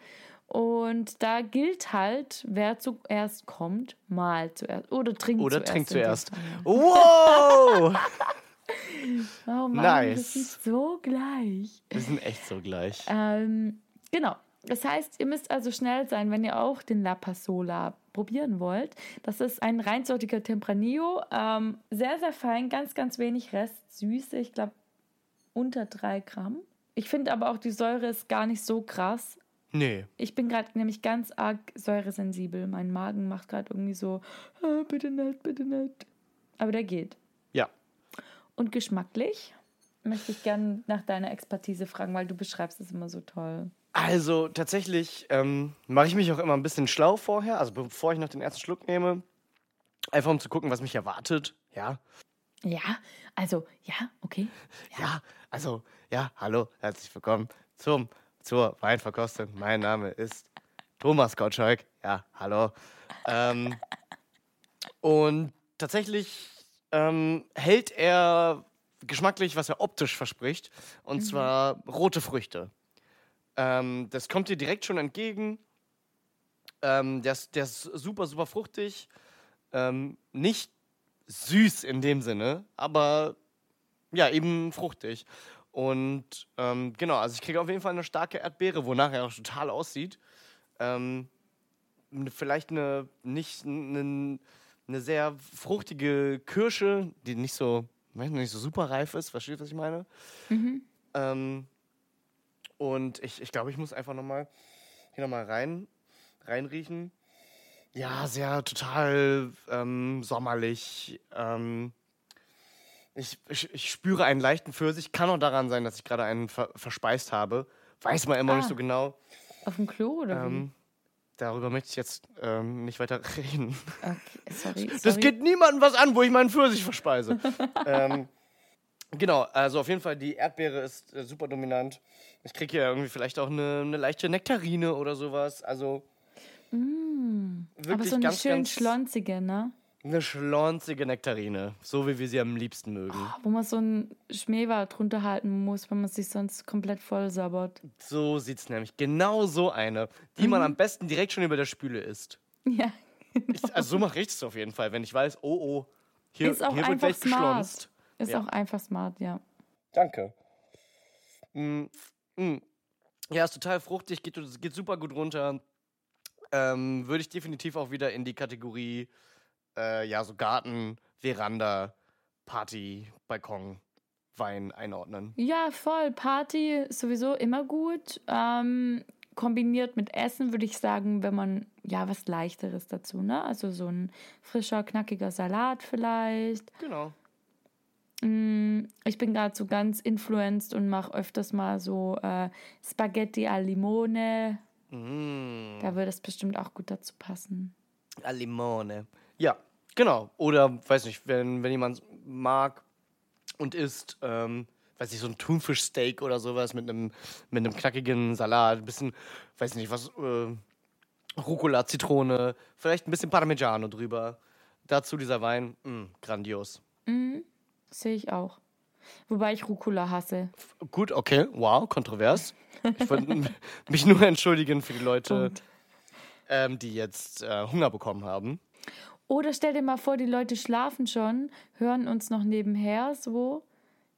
Und da gilt halt, wer zuerst kommt, mal zuerst. Oder trinkt Oder zuerst. trinkt in dem zuerst. Wow! (laughs) (laughs) Oh Mann, Nice. das ist so gleich. Wir sind echt so gleich. Ähm, genau. Das heißt, ihr müsst also schnell sein, wenn ihr auch den La Passola probieren wollt. Das ist ein reinsortiger Tempranillo. Ähm, sehr, sehr fein, ganz, ganz wenig Restsüße. Ich glaube, unter drei Gramm. Ich finde aber auch, die Säure ist gar nicht so krass. Nee. Ich bin gerade nämlich ganz arg säuresensibel. Mein Magen macht gerade irgendwie so, ah, bitte nicht, bitte nicht. Aber der geht. Ja. Und geschmacklich möchte ich gerne nach deiner Expertise fragen, weil du beschreibst es immer so toll. Also tatsächlich ähm, mache ich mich auch immer ein bisschen schlau vorher, also bevor ich noch den ersten Schluck nehme. Einfach um zu gucken, was mich erwartet. Ja. Ja, also, ja, okay. Ja, also, ja, hallo, herzlich willkommen zum, zur Weinverkostung. Mein Name ist Thomas Gottschalk. Ja, hallo. Ähm, und tatsächlich ähm, hält er geschmacklich, was er optisch verspricht, und zwar rote Früchte. Ähm, das kommt dir direkt schon entgegen. Ähm, der, ist, der ist super, super fruchtig. Ähm, nicht süß in dem Sinne, aber ja, eben fruchtig. Und ähm, genau, also ich kriege auf jeden Fall eine starke Erdbeere, wonach er auch total aussieht. Ähm, vielleicht eine nicht eine, eine sehr fruchtige Kirsche, die nicht so, weiß nicht, so super reif ist. Verstehst du, was ich meine? Ähm, und ich, ich glaube, ich muss einfach nochmal hier nochmal rein, reinriechen. Ja, sehr total ähm, sommerlich. Ähm, ich, ich, ich spüre einen leichten Pfirsich. Kann auch daran sein, dass ich gerade einen ver verspeist habe. Weiß man immer Ah. nicht so genau. Auf dem Klo oder Ähm, darüber möchte ich jetzt ähm, nicht weiter (laughs) reden. Okay, sorry. Das sorry. geht niemandem was an, wo ich meinen Pfirsich verspeise. (laughs) ähm, genau, also auf jeden Fall, die Erdbeere ist äh, super dominant. Ich kriege hier irgendwie vielleicht auch eine, eine leichte Nektarine oder sowas. Also Mm, wirklich Aber so eine ganz, schön ganz schlonzige, ne? Eine schlonzige Nektarine. So wie wir sie am liebsten mögen. Wo man so einen Schmähwar drunter halten muss, wenn man sich sonst komplett voll sabbert. So sieht's nämlich. Genau so eine, die Mhm. man am besten direkt schon über der Spüle isst. (laughs) Ja, Ich, also so mache ich es auf jeden Fall, wenn ich weiß, oh oh, hier, ist auch hier wird einfach gleich smart. geschlonzt. Ist Ja. auch einfach smart, ja. Danke. Mm, mm. Ja, ist total fruchtig, geht, geht super gut runter. Ähm, Würde ich definitiv auch wieder in die Kategorie, äh, ja, so Garten, Veranda, Party, Balkon, Wein einordnen. Ja, voll. Party ist sowieso immer gut. Ähm, kombiniert mit Essen würde ich sagen, wenn man ja was leichteres dazu, ne? Also so ein frischer, knackiger Salat vielleicht. Genau. Mm, Ich bin gerade so ganz influenced und mache öfters mal so äh, Spaghetti al Limone. Mm. Da würde es bestimmt auch gut dazu passen. A Limone. Ja, genau. Oder, weiß nicht, wenn, wenn jemand mag und isst, ähm, weiß nicht, so ein Thunfischsteak oder sowas mit einem mit einem knackigen Salat, ein bisschen, weiß nicht, was, äh, Rucola, Zitrone, vielleicht ein bisschen Parmigiano drüber. Dazu dieser Wein, mh, grandios. Sehe ich auch. Wobei ich Rucola hasse. Gut, okay, wow, kontrovers. Ich wollte (laughs) mich nur entschuldigen für die Leute, ähm, die jetzt äh, Hunger bekommen haben. Oder stell dir mal vor, die Leute schlafen schon, hören uns noch nebenher so.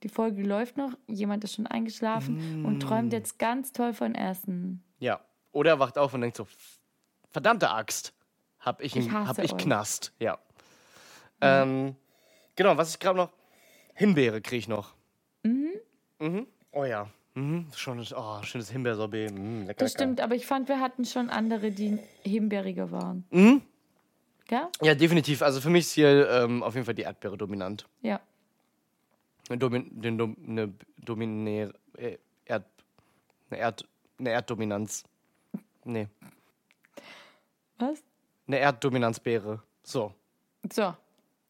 Die Folge läuft noch, jemand ist schon eingeschlafen und träumt jetzt ganz toll von Essen. Ja. Oder er wacht auf und denkt so, verdammte Axt, hab ich, Ich hab ich euch. Knast. Ja. Ähm, genau, was ich gerade noch, Himbeere kriege ich noch. Mhm. Mhm. Oh ja. Mhm. Schon, oh, schönes Himbeersorbet. Mhm, lecker, Das stimmt, aber ich fand, wir hatten schon andere, die himbeeriger waren. Mhm. Gell? Ja, definitiv. Also für mich ist hier ähm, auf jeden Fall die Erdbeere dominant. Ja. Eine, Domin den Dom eine Dominär äh, Erd eine, Erd eine Erddominanz. Nee, Was? eine Erddominanzbeere. So. So,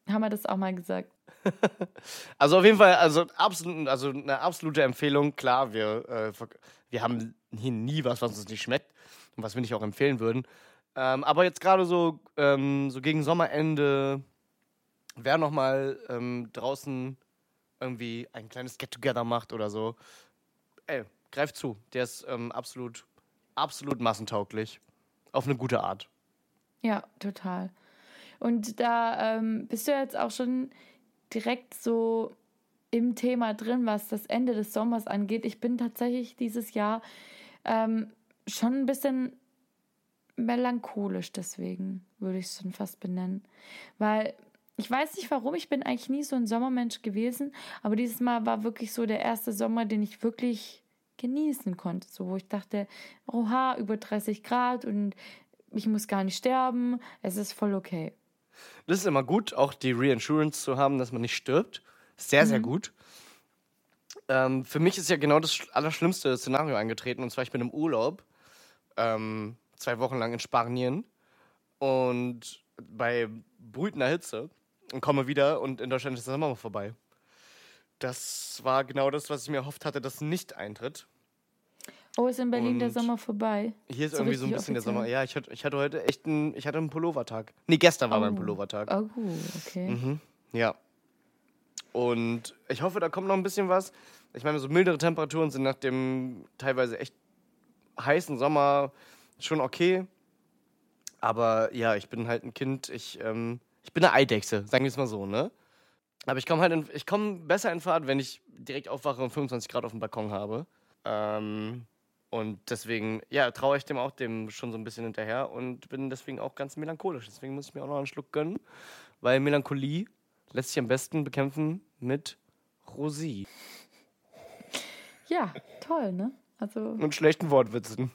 haben wir das auch mal gesagt. (laughs) Also auf jeden Fall, also absolut, also eine absolute Empfehlung. Klar, wir, äh, wir haben hier nie was, was uns nicht schmeckt und was wir nicht auch empfehlen würden. Ähm, aber jetzt gerade so, ähm, so gegen Sommerende, wer noch mal ähm, draußen irgendwie ein kleines Get-Together macht oder so, ey, greift zu. Der ist ähm, absolut, absolut massentauglich. Auf eine gute Art. Ja, total. Und da ähm, bist du jetzt auch schon direkt so im Thema drin, was das Ende des Sommers angeht. Ich bin tatsächlich dieses Jahr ähm, schon ein bisschen melancholisch deswegen, würde ich es schon fast benennen. Weil ich weiß nicht warum, ich bin eigentlich nie so ein Sommermensch gewesen, aber dieses Mal war wirklich so der erste Sommer, den ich wirklich genießen konnte. So, wo ich dachte, oha, über 30 Grad und ich muss gar nicht sterben, es ist voll okay. Das ist immer gut, auch die Reinsurance zu haben, dass man nicht stirbt. Sehr, Mhm. sehr gut. Ähm, für mich ist ja genau das sch- allerschlimmste Szenario eingetreten. Und zwar, ich bin im Urlaub, ähm, zwei Wochen lang in Spanien und bei brütender Hitze und komme wieder und in Deutschland ist der Sommer vorbei. Das war genau das, was ich mir erhofft hatte, dass nicht eintritt. Oh, ist in Berlin der Und- Sommer vorbei. Hier ist So irgendwie so ein bisschen der offiziell. Sommer. Ja, ich hatte, ich hatte heute echt einen, ich hatte einen Pullovertag. Nee, gestern war mein Oh. Pullovertag. Oh, okay. Mhm. Ja. Und ich hoffe, da kommt noch ein bisschen was. Ich meine, so mildere Temperaturen sind nach dem teilweise echt heißen Sommer schon okay. Aber ja, ich bin halt ein Kind. Ich, ähm, ich bin eine Eidechse, sagen wir es mal so, ne? Aber ich komme halt in, ich komme besser in Fahrt, wenn ich direkt aufwache und 25 Grad auf dem Balkon habe. Ähm, und deswegen, ja, traue ich dem auch dem schon so ein bisschen hinterher und bin deswegen auch ganz melancholisch. Deswegen muss ich mir auch noch einen Schluck gönnen, weil Melancholie lässt sich am besten bekämpfen mit Rosé Ja, toll, ne? Also und schlechten Wortwitzen.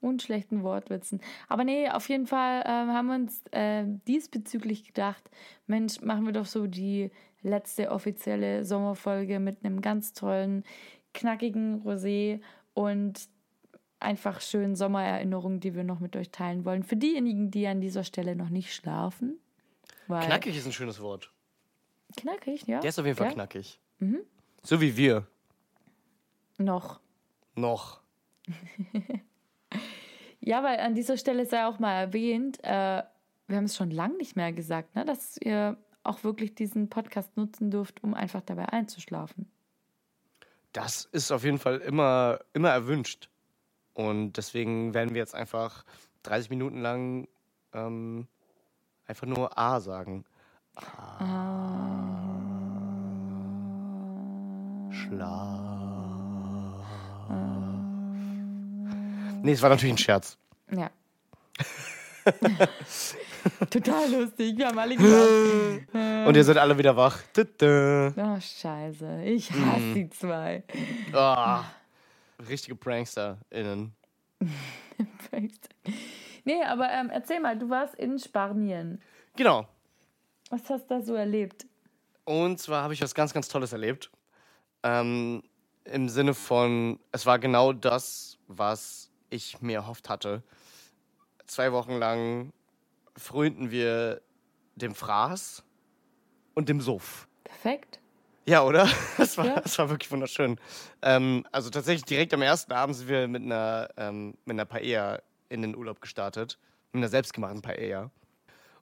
Und schlechten Wortwitzen. Aber nee, auf jeden Fall ähm, haben wir uns äh, diesbezüglich gedacht, Mensch, machen wir doch so die letzte offizielle Sommerfolge mit einem ganz tollen, knackigen Rosé und einfach schönen Sommererinnerungen, die wir noch mit euch teilen wollen. Für diejenigen, die an dieser Stelle noch nicht schlafen. Knackig ist ein schönes Wort. Knackig, ja. Der ist auf jeden Fall Ja, knackig. So wie wir. Noch. Noch. (laughs) Ja, weil an dieser Stelle sei auch mal erwähnt, äh, wir haben es schon lange nicht mehr gesagt, ne, dass ihr auch wirklich diesen Podcast nutzen dürft, um einfach dabei einzuschlafen. Das ist auf jeden Fall immer, immer erwünscht. Und deswegen werden wir jetzt einfach 30 Minuten lang ähm, einfach nur A sagen. Schlaf. Nee, es war natürlich ein Scherz. Ja. (laughs) Total lustig, wir haben alle (laughs) gelacht. Und ihr seid alle wieder wach. Oh, scheiße, ich hasse Mm. die zwei. Ah, richtige PranksterInnen. (laughs) nee, aber ähm, erzähl mal, du warst in Spanien. Genau. Was hast du da so erlebt? Und zwar habe ich was ganz, ganz Tolles erlebt. Ähm, Im Sinne von, es war genau das, was ich mir erhofft hatte. Zwei Wochen lang frönten wir dem Fraß und dem Suff. Perfekt. Ja, oder? (laughs) Das war, Ja. das war wirklich wunderschön. Ähm, also tatsächlich direkt am ersten Abend sind wir mit einer, ähm, mit einer Paella in den Urlaub gestartet. Mit einer selbstgemachten Paella.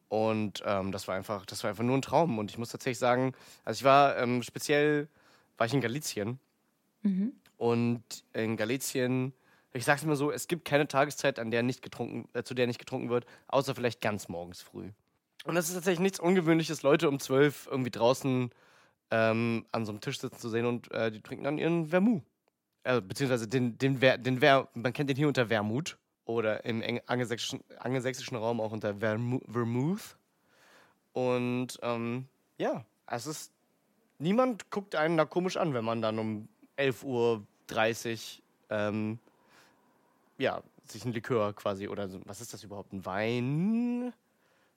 Und ähm, das war einfach, das war einfach nur ein Traum. Und ich muss tatsächlich sagen, also ich war ähm, speziell, war ich in Galizien. Mhm. Und in Galizien, ich sag's mal so, es gibt keine Tageszeit, an der nicht getrunken, äh, zu der nicht getrunken wird, außer vielleicht ganz morgens früh. Und das ist tatsächlich nichts Ungewöhnliches, Leute um zwölf irgendwie draußen ähm, an so einem Tisch sitzen zu sehen und äh, die trinken dann ihren Vermouth. Äh, beziehungsweise den, den, Ver, den Ver, man kennt den hier unter Vermut oder im angelsächsischen, angelsächsischen Raum auch unter Vermu Vermouth. Und ähm, ja, es ist, niemand guckt einen da komisch an, wenn man dann um 11.30 Uhr ähm, ja, sich ein Likör quasi oder so, was ist das überhaupt? Ein Wein?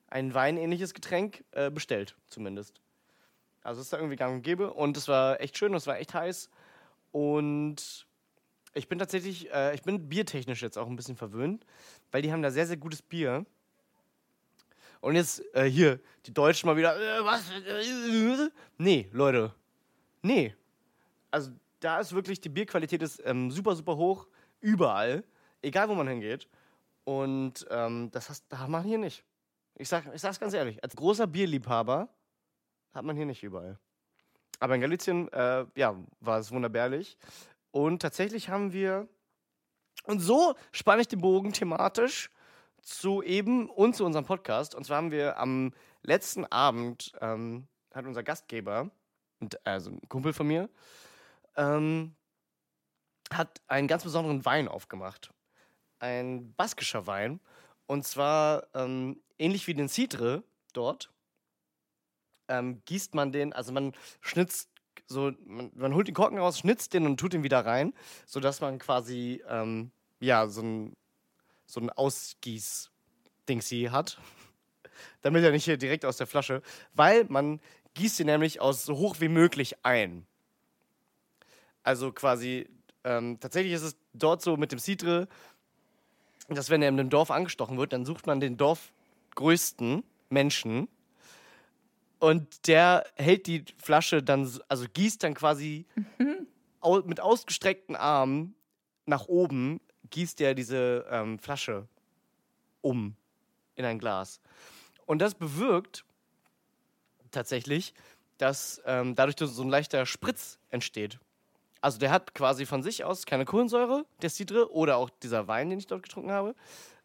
Ein weinähnliches Getränk äh, bestellt, zumindest. Also es ist da irgendwie gang und gäbe und es war echt schön, es war echt heiß. Und ich bin tatsächlich, äh, ich bin biertechnisch jetzt auch ein bisschen verwöhnt, weil die haben da sehr, sehr gutes Bier. Und jetzt äh, hier, die Deutschen mal wieder, äh, was? Nee, Leute. Nee. Also da ist wirklich, die Bierqualität ist ähm, super, super hoch, überall, egal wo man hingeht. Und ähm, das hast, hat man hier nicht. Ich, sag, ich ganz ehrlich, als großer Bierliebhaber hat man hier nicht überall. Aber in Galizien, äh, ja, war es wunderbärlich. Und tatsächlich haben wir, und so spanne ich den Bogen thematisch zu eben und zu unserem Podcast. Und zwar haben wir am letzten Abend, ähm, hat unser Gastgeber, also ein Kumpel von mir, ähm, hat einen ganz besonderen Wein aufgemacht. Ein baskischer Wein. Und zwar ähm, ähnlich wie den Citre dort. Ähm, gießt man den, also man schnitzt so, man, man holt den Korken raus, schnitzt den und tut den wieder rein, sodass man quasi, ähm, ja, so ein, so ein Ausgieß-Dingsi hat. (laughs) Damit er nicht hier direkt aus der Flasche, weil man gießt den nämlich aus so hoch wie möglich ein. Also quasi, ähm, tatsächlich ist es dort so mit dem Citre, dass wenn er in einem Dorf angestochen wird, dann sucht man den dorfgrößten Menschen und der hält die Flasche dann, also gießt dann quasi au mit ausgestreckten Armen nach oben, gießt er diese ähm, Flasche um in ein Glas. Und das bewirkt tatsächlich, dass ähm, dadurch so ein leichter Spritz entsteht. Also der hat quasi von sich aus keine Kohlensäure, der Cidre, oder auch dieser Wein, den ich dort getrunken habe.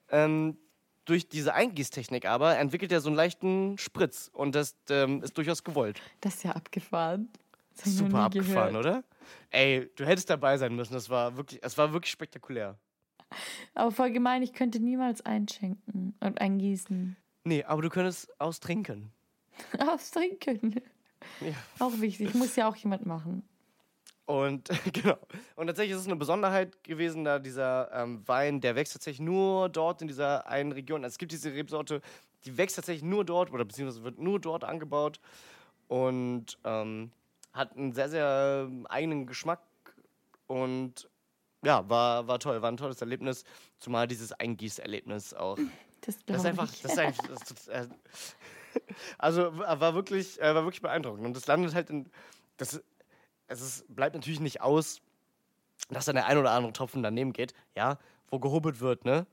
Ähm, durch diese Eingießtechnik aber entwickelt er so einen leichten Spritz und das ähm, ist durchaus gewollt. Das ist ja abgefahren. Super abgefahren, gehört. oder? Ey, du hättest dabei sein müssen. Das war wirklich, es war wirklich spektakulär. Aber voll gemein, ich könnte niemals einschenken und eingießen. Nee, aber du könntest austrinken. (laughs) Aufs Trinken. Ja. Auch wichtig, muss ja auch jemand machen. Und (laughs) genau. Und tatsächlich ist es eine Besonderheit gewesen, da dieser ähm, Wein, der wächst tatsächlich nur dort in dieser einen Region. Also es gibt diese Rebsorte, die wächst tatsächlich nur dort oder beziehungsweise wird nur dort angebaut und ähm, hat einen sehr, sehr eigenen Geschmack und ja, war, war toll, war ein tolles Erlebnis, zumal dieses Eingießerlebnis auch. Das Das ist einfach, das ist einfach, das ist, äh, (laughs) also war wirklich, äh, war wirklich beeindruckend. Und das landet halt in, das, es ist, bleibt natürlich nicht aus, dass dann der ein oder andere Tropfen daneben geht, ja, wo gehobelt wird, ne?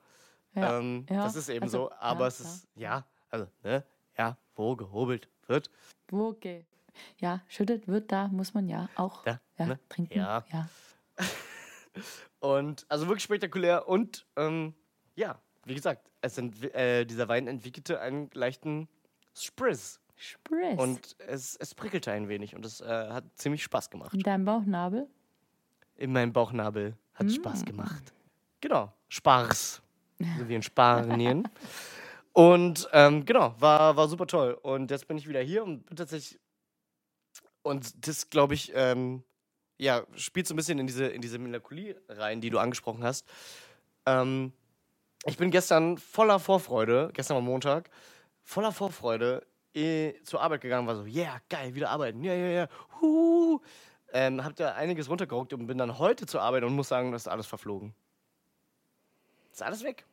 ja. ähm, ja, das ist eben also, so, aber ja, es ist, ja, also, ne, ja, wo gehobelt wird, Wo ge ja, schüttet wird, da muss man ja auch Da, ne? trinken. Ja. (laughs) Und also wirklich spektakulär und ähm, ja, wie gesagt, es entwi- äh, dieser Wein entwickelte einen leichten Spritz. Spritz. Und es, es prickelte ein wenig und es äh, hat ziemlich Spaß gemacht. In deinem Bauchnabel? In meinem Bauchnabel hat Mm. Spaß gemacht. Genau, Spars. So wie in Spanien. und ähm, genau, war, war super toll. Und jetzt bin ich wieder hier und bin tatsächlich. Und das, glaube ich, ähm, ja, spielt so ein bisschen in diese, in diese Melancholie rein, die du angesprochen hast. Ähm, ich bin gestern voller Vorfreude, gestern war Montag, voller Vorfreude eh, zur Arbeit gegangen, war so, yeah, geil, wieder arbeiten, ja, ja, ja, huh. Ähm, hab da einiges runtergeruckt und bin dann heute zur Arbeit und muss sagen, das ist alles verflogen. Ist alles weg.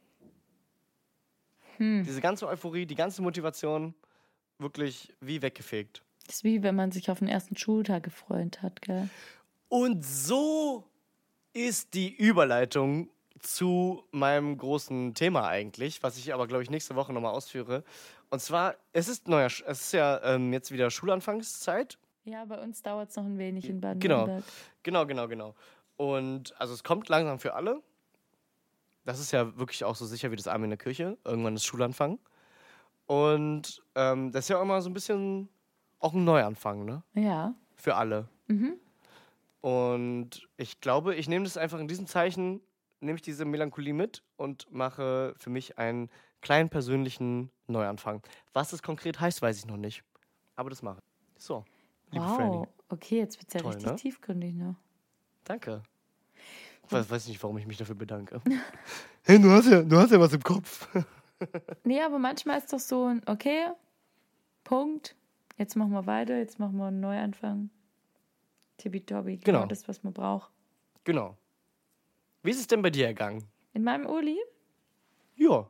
Hm. Diese ganze Euphorie, die ganze Motivation, wirklich wie weggefegt. Das ist wie wenn man sich auf den ersten Schultag gefreut hat, gell? Und so ist die Überleitung zu meinem großen Thema eigentlich, was ich aber, glaube ich, nächste Woche nochmal ausführe. Und zwar, es ist, neuer, es ist ja ähm, jetzt wieder Schulanfangszeit. Ja, bei uns dauert es noch ein wenig in Genau. Baden-Württemberg. Genau, genau, genau. Und also es kommt langsam für alle. Das ist ja wirklich auch so sicher wie das Arme in der Kirche. Irgendwann ist Schulanfang. Und ähm, das ist ja auch immer so ein bisschen auch ein Neuanfang, ne? Ja. Für alle. Mhm. Und ich glaube, ich nehme das einfach in diesem Zeichen, nehme ich diese Melancholie mit und mache für mich einen kleinen persönlichen Neuanfang. Was das konkret heißt, weiß ich noch nicht. Aber das mache ich. So, liebe wow. Franny. Okay, jetzt wird es ja Toll, richtig ne? tiefgründig, ne? Danke. Ich weiß, weiß nicht, warum ich mich dafür bedanke. (laughs) hey, du hast, ja, du hast ja was im Kopf. (laughs) Nee, aber manchmal ist doch so ein, okay, Punkt, jetzt machen wir weiter, jetzt machen wir einen Neuanfang. Tippitoppi, genau. Genau. das, was man braucht. Genau. Wie ist es denn bei dir ergangen? In meinem Uli, Ja.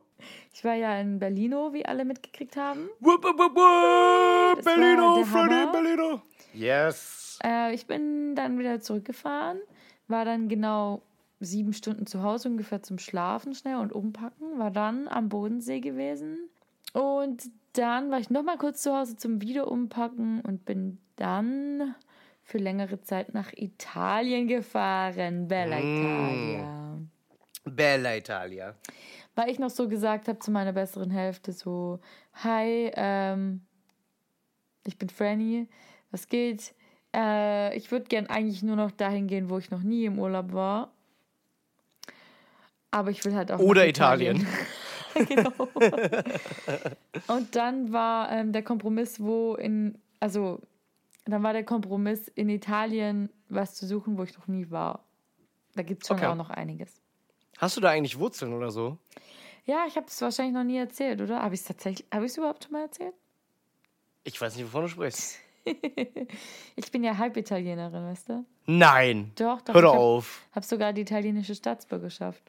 Ich war ja in Berlino, wie alle mitgekriegt haben. Wupp, wupp, wupp, Berlino, Hammer. Berlino. Yes. Äh, ich bin dann wieder zurückgefahren, war dann genau sieben Stunden zu Hause ungefähr zum Schlafen schnell und umpacken, war dann am Bodensee gewesen und dann war ich noch mal kurz zu Hause zum wieder umpacken und bin dann für längere Zeit nach Italien gefahren, Bella Mm. Italia. Bella Italia. Weil ich noch so gesagt habe zu meiner besseren Hälfte so, hi, ähm, ich bin Franny, was geht? Äh, ich würde gern eigentlich nur noch dahin gehen, wo ich noch nie im Urlaub war. Aber ich will halt auch Oder nach Italien. (laughs) genau. Und dann war ähm, der Kompromiss, wo in, also dann war der Kompromiss in Italien was zu suchen, wo ich noch nie war. Da gibt es schon Okay. auch noch einiges. Hast du da eigentlich Wurzeln oder so? Ja, ich habe es wahrscheinlich noch nie erzählt, oder? Habe ich es tatsächlich, habe ich es überhaupt schon mal erzählt? Ich weiß nicht, wovon du sprichst. (laughs) Ich bin ja Halbitalienerin, weißt du? Nein. Doch, doch. Hör ich doch hab, auf. Hab sogar die italienische Staatsbürgerschaft.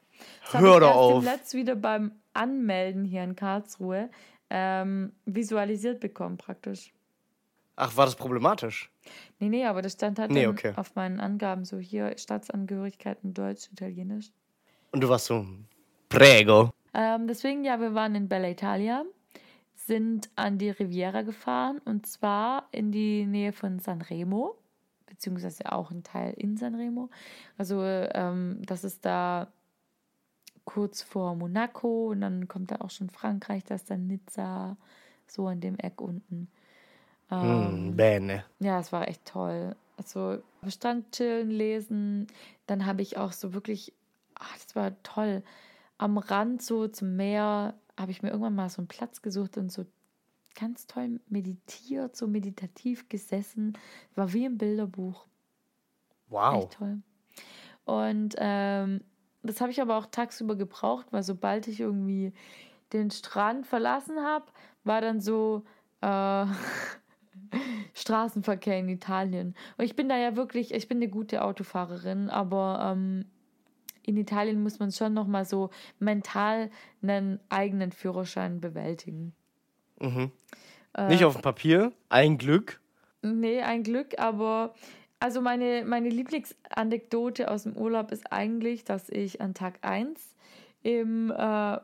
Das Hör doch ich auf. im Letzt wieder beim Anmelden hier in Karlsruhe ähm, visualisiert bekommen, praktisch. Ach, war das problematisch? Nee, nee, aber das stand halt Nee, okay. auf meinen Angaben so hier Staatsangehörigkeiten Deutsch, Italienisch. Und du warst so, prego. Ähm, deswegen, ja, wir waren in Bella Italia, sind an die Riviera gefahren und zwar in die Nähe von Sanremo, beziehungsweise auch ein Teil in Sanremo. Also, ähm, das ist da kurz vor Monaco und dann kommt da auch schon Frankreich, da ist dann Nizza, so an dem Eck unten. Ähm, Hm, bene. ja, es war echt toll. Also Strand chillen, lesen. Dann habe ich auch so wirklich, ach, das war toll. Am Rand so zum Meer habe ich mir irgendwann mal so einen Platz gesucht und so ganz toll meditiert, so meditativ gesessen. War wie im Bilderbuch. Wow. Echt toll. Und ähm, das habe ich aber auch tagsüber gebraucht, weil sobald ich irgendwie den Strand verlassen habe, war dann so äh, (laughs) Straßenverkehr in Italien. Und ich bin da ja wirklich, ich bin eine gute Autofahrerin, aber ähm, in Italien muss man schon nochmal so mental einen eigenen Führerschein bewältigen. Mhm. Äh, Nicht auf dem Papier, ein Glück. Nee, ein Glück, aber also meine, meine Lieblingsanekdote aus dem Urlaub ist eigentlich, dass ich an Tag 1 im äh,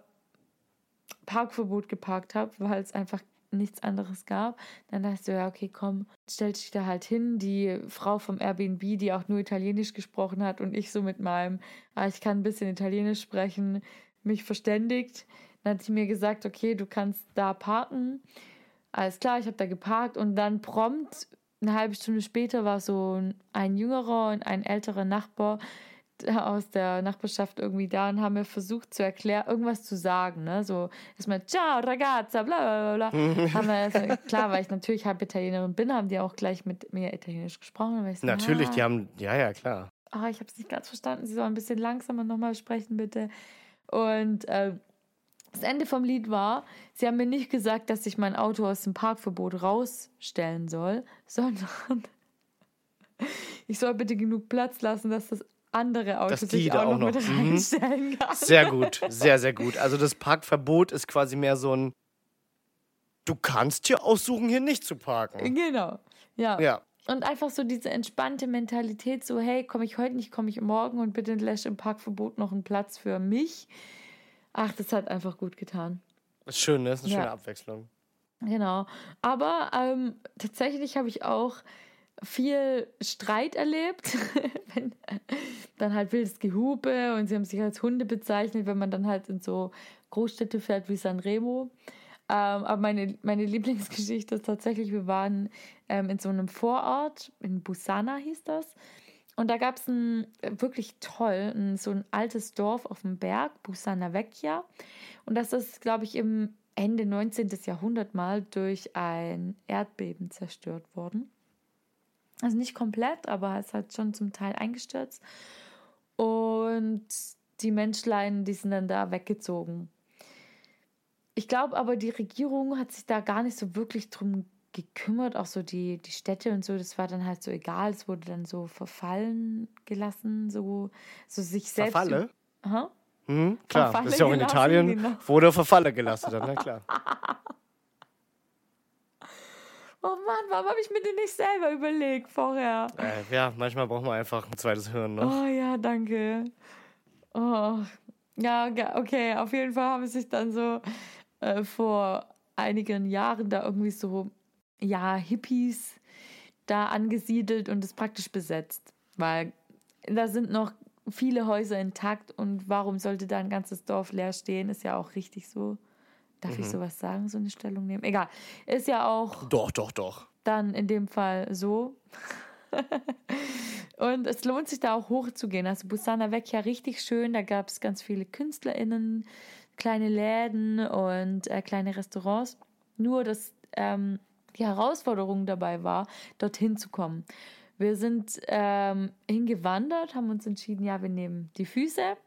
Parkverbot geparkt habe, weil es einfach nichts anderes gab. Dann dachte ich so, ja, okay, komm, stell dich da halt hin. Die Frau vom Airbnb, die auch nur Italienisch gesprochen hat und ich so mit meinem, ah, ich kann ein bisschen Italienisch sprechen, mich verständigt. Dann hat sie mir gesagt, okay, du kannst da parken. Alles klar, ich habe da geparkt und dann prompt eine halbe Stunde später war so ein jüngerer und ein älterer Nachbar aus der Nachbarschaft irgendwie da und haben mir versucht zu erklären, irgendwas zu sagen, ne? So erstmal Ciao ragazza, bla bla bla. haben wir erstmal- klar, weil ich natürlich halb Italienerin bin, haben die auch gleich mit mir Italienisch gesprochen. So, Natürlich, ah, die haben, ja, ja, klar. ah, ich habe es nicht ganz verstanden. Sie sollen ein bisschen langsamer nochmal sprechen, bitte. Und äh, das Ende vom Lied war, sie haben mir nicht gesagt, dass ich mein Auto aus dem Parkverbot rausstellen soll, (laughs) sondern ich soll bitte genug Platz lassen, dass das andere Auto Dass sich die auch, da auch noch, noch- mit mhm. reinstellen (laughs) kann. Sehr gut, sehr, sehr gut. Also das Parkverbot ist quasi mehr so ein, du kannst hier aussuchen, hier nicht zu parken. Genau. Ja. Ja, Und einfach so diese entspannte Mentalität, so, hey, komme ich heute nicht, komme ich morgen und bitte lässt im Parkverbot noch einen Platz für mich. Ach, das hat einfach gut getan. ist schön, ne? Ist eine Ja. schöne Abwechslung. Genau. Aber ähm, tatsächlich habe ich auch viel Streit erlebt. (laughs) wenn, dann halt wildes Gehupe und sie haben sich als Hunde bezeichnet, wenn man dann halt in so Großstädte fährt wie Sanremo. Ähm, aber meine, meine Lieblingsgeschichte ist tatsächlich, wir waren ähm, in so einem Vorort, in Busana hieß das. Und da gab es ein äh, wirklich toll, ein, so ein altes Dorf auf dem Berg, Busana Vecchia. Und das ist, glaube ich, im Ende 19. Jahrhundert mal durch ein Erdbeben zerstört worden. Also nicht komplett, aber es hat schon zum Teil eingestürzt. Und die Menschlein, die sind dann da weggezogen. Ich glaube aber, die Regierung hat sich da gar nicht so wirklich drum gekümmert, auch so die, die Städte und so, das war dann halt so egal, es wurde dann so verfallen gelassen, so, so sich selbst. Verfalle? Aha. Hm, klar, Verfalle das ist ja auch in Italien, genau. wurde Verfalle gelassen, dann, na klar. (laughs) Oh Mann, warum habe ich mir den nicht selber überlegt vorher? Äh, ja, manchmal braucht man einfach ein zweites Hirn noch. Oh ja, danke. Oh. Ja, okay, auf jeden Fall haben sich dann so äh, vor einigen Jahren da irgendwie so, ja, Hippies da angesiedelt und es praktisch besetzt. Weil da sind noch viele Häuser intakt und warum sollte da ein ganzes Dorf leer stehen? Ist ja auch richtig so. Darf ich sowas sagen, so eine Stellung nehmen? Egal. Ist ja auch Doch, doch, doch. dann in dem Fall so. (laughs) und es lohnt sich da auch hochzugehen. Also Busana Vecchia richtig schön. Da gab es ganz viele KünstlerInnen, kleine Läden und äh, kleine Restaurants. Nur, dass ähm, die Herausforderung dabei war, dorthin zu kommen. Wir sind ähm, hingewandert, haben uns entschieden, ja, wir nehmen die Füße.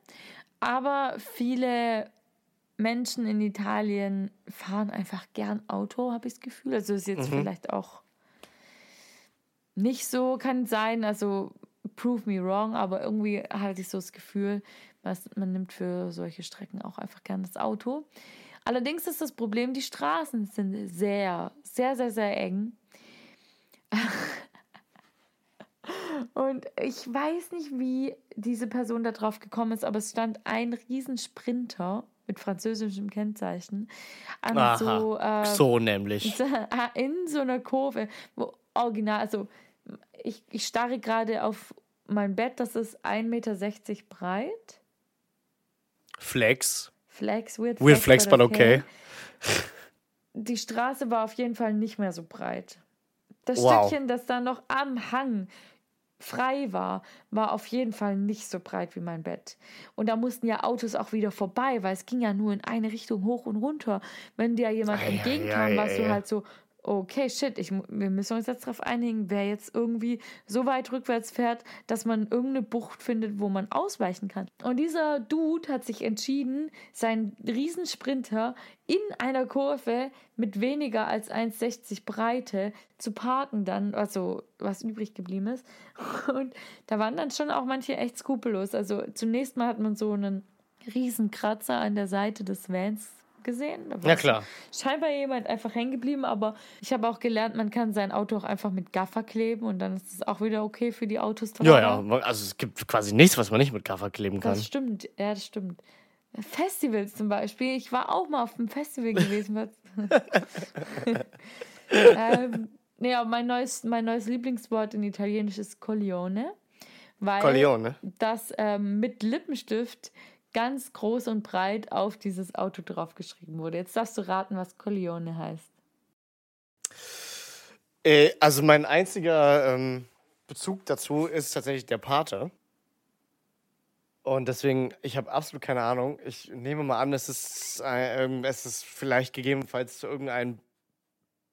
Aber viele Menschen in Italien fahren einfach gern Auto, habe ich das Gefühl. Also ist jetzt vielleicht auch nicht so, kann sein, also prove me wrong, aber irgendwie hatte ich so das Gefühl, was, man nimmt für solche Strecken auch einfach gern das Auto. Allerdings ist das Problem, die Straßen sind sehr, sehr, sehr, sehr eng. (laughs) Und ich weiß nicht, wie diese Person da drauf gekommen ist, aber es stand ein Riesensprinter mit französischem Kennzeichen an Aha, so, äh, so nämlich. (laughs) in so einer Kurve, wo original, also ich, ich starre gerade auf mein Bett, das ist 1,60 Meter breit. Flex. Flex, weird, Weird flex, but okay. Die Straße war auf jeden Fall nicht mehr so breit. Das Wow. Stückchen, das da noch am Hang frei war, war auf jeden Fall nicht so breit wie mein Bett. Und da mussten ja Autos auch wieder vorbei, weil es ging ja nur in eine Richtung hoch und runter. Wenn dir jemand Ei, entgegenkam, ei, ei, warst du halt so, okay, shit, ich, wir müssen uns jetzt darauf einigen, wer jetzt irgendwie so weit rückwärts fährt, dass man irgendeine Bucht findet, wo man ausweichen kann. Und dieser Dude hat sich entschieden, seinen Riesensprinter in einer Kurve mit weniger als 1,60 Breite zu parken dann, also was übrig geblieben ist. Und da waren dann schon auch manche echt skrupellos. Also zunächst mal hat man so einen Riesenkratzer an der Seite des Vans gesehen. Da war Ja, klar. scheinbar jemand einfach hängen geblieben, aber ich habe auch gelernt, man kann sein Auto auch einfach mit Gaffer kleben und dann ist es auch wieder okay für die Autos. Ja, ja. Also es gibt quasi nichts, was man nicht mit Kaffer kleben kann. Das stimmt, ja, das stimmt. Festivals zum Beispiel. Ich war auch mal auf einem Festival gewesen. (laughs) ähm, nee, aber mein neues, mein neues Lieblingswort in Italienisch ist Coglione. Weil Coglione. das ähm, mit Lippenstift ganz groß und breit auf dieses Auto draufgeschrieben wurde. Jetzt darfst du raten, was Coglione heißt. Äh, also mein einziger ähm, Bezug dazu ist tatsächlich der Pate. Und deswegen, ich habe absolut keine Ahnung. Ich nehme mal an, es ist, äh, es ist vielleicht gegebenenfalls irgendein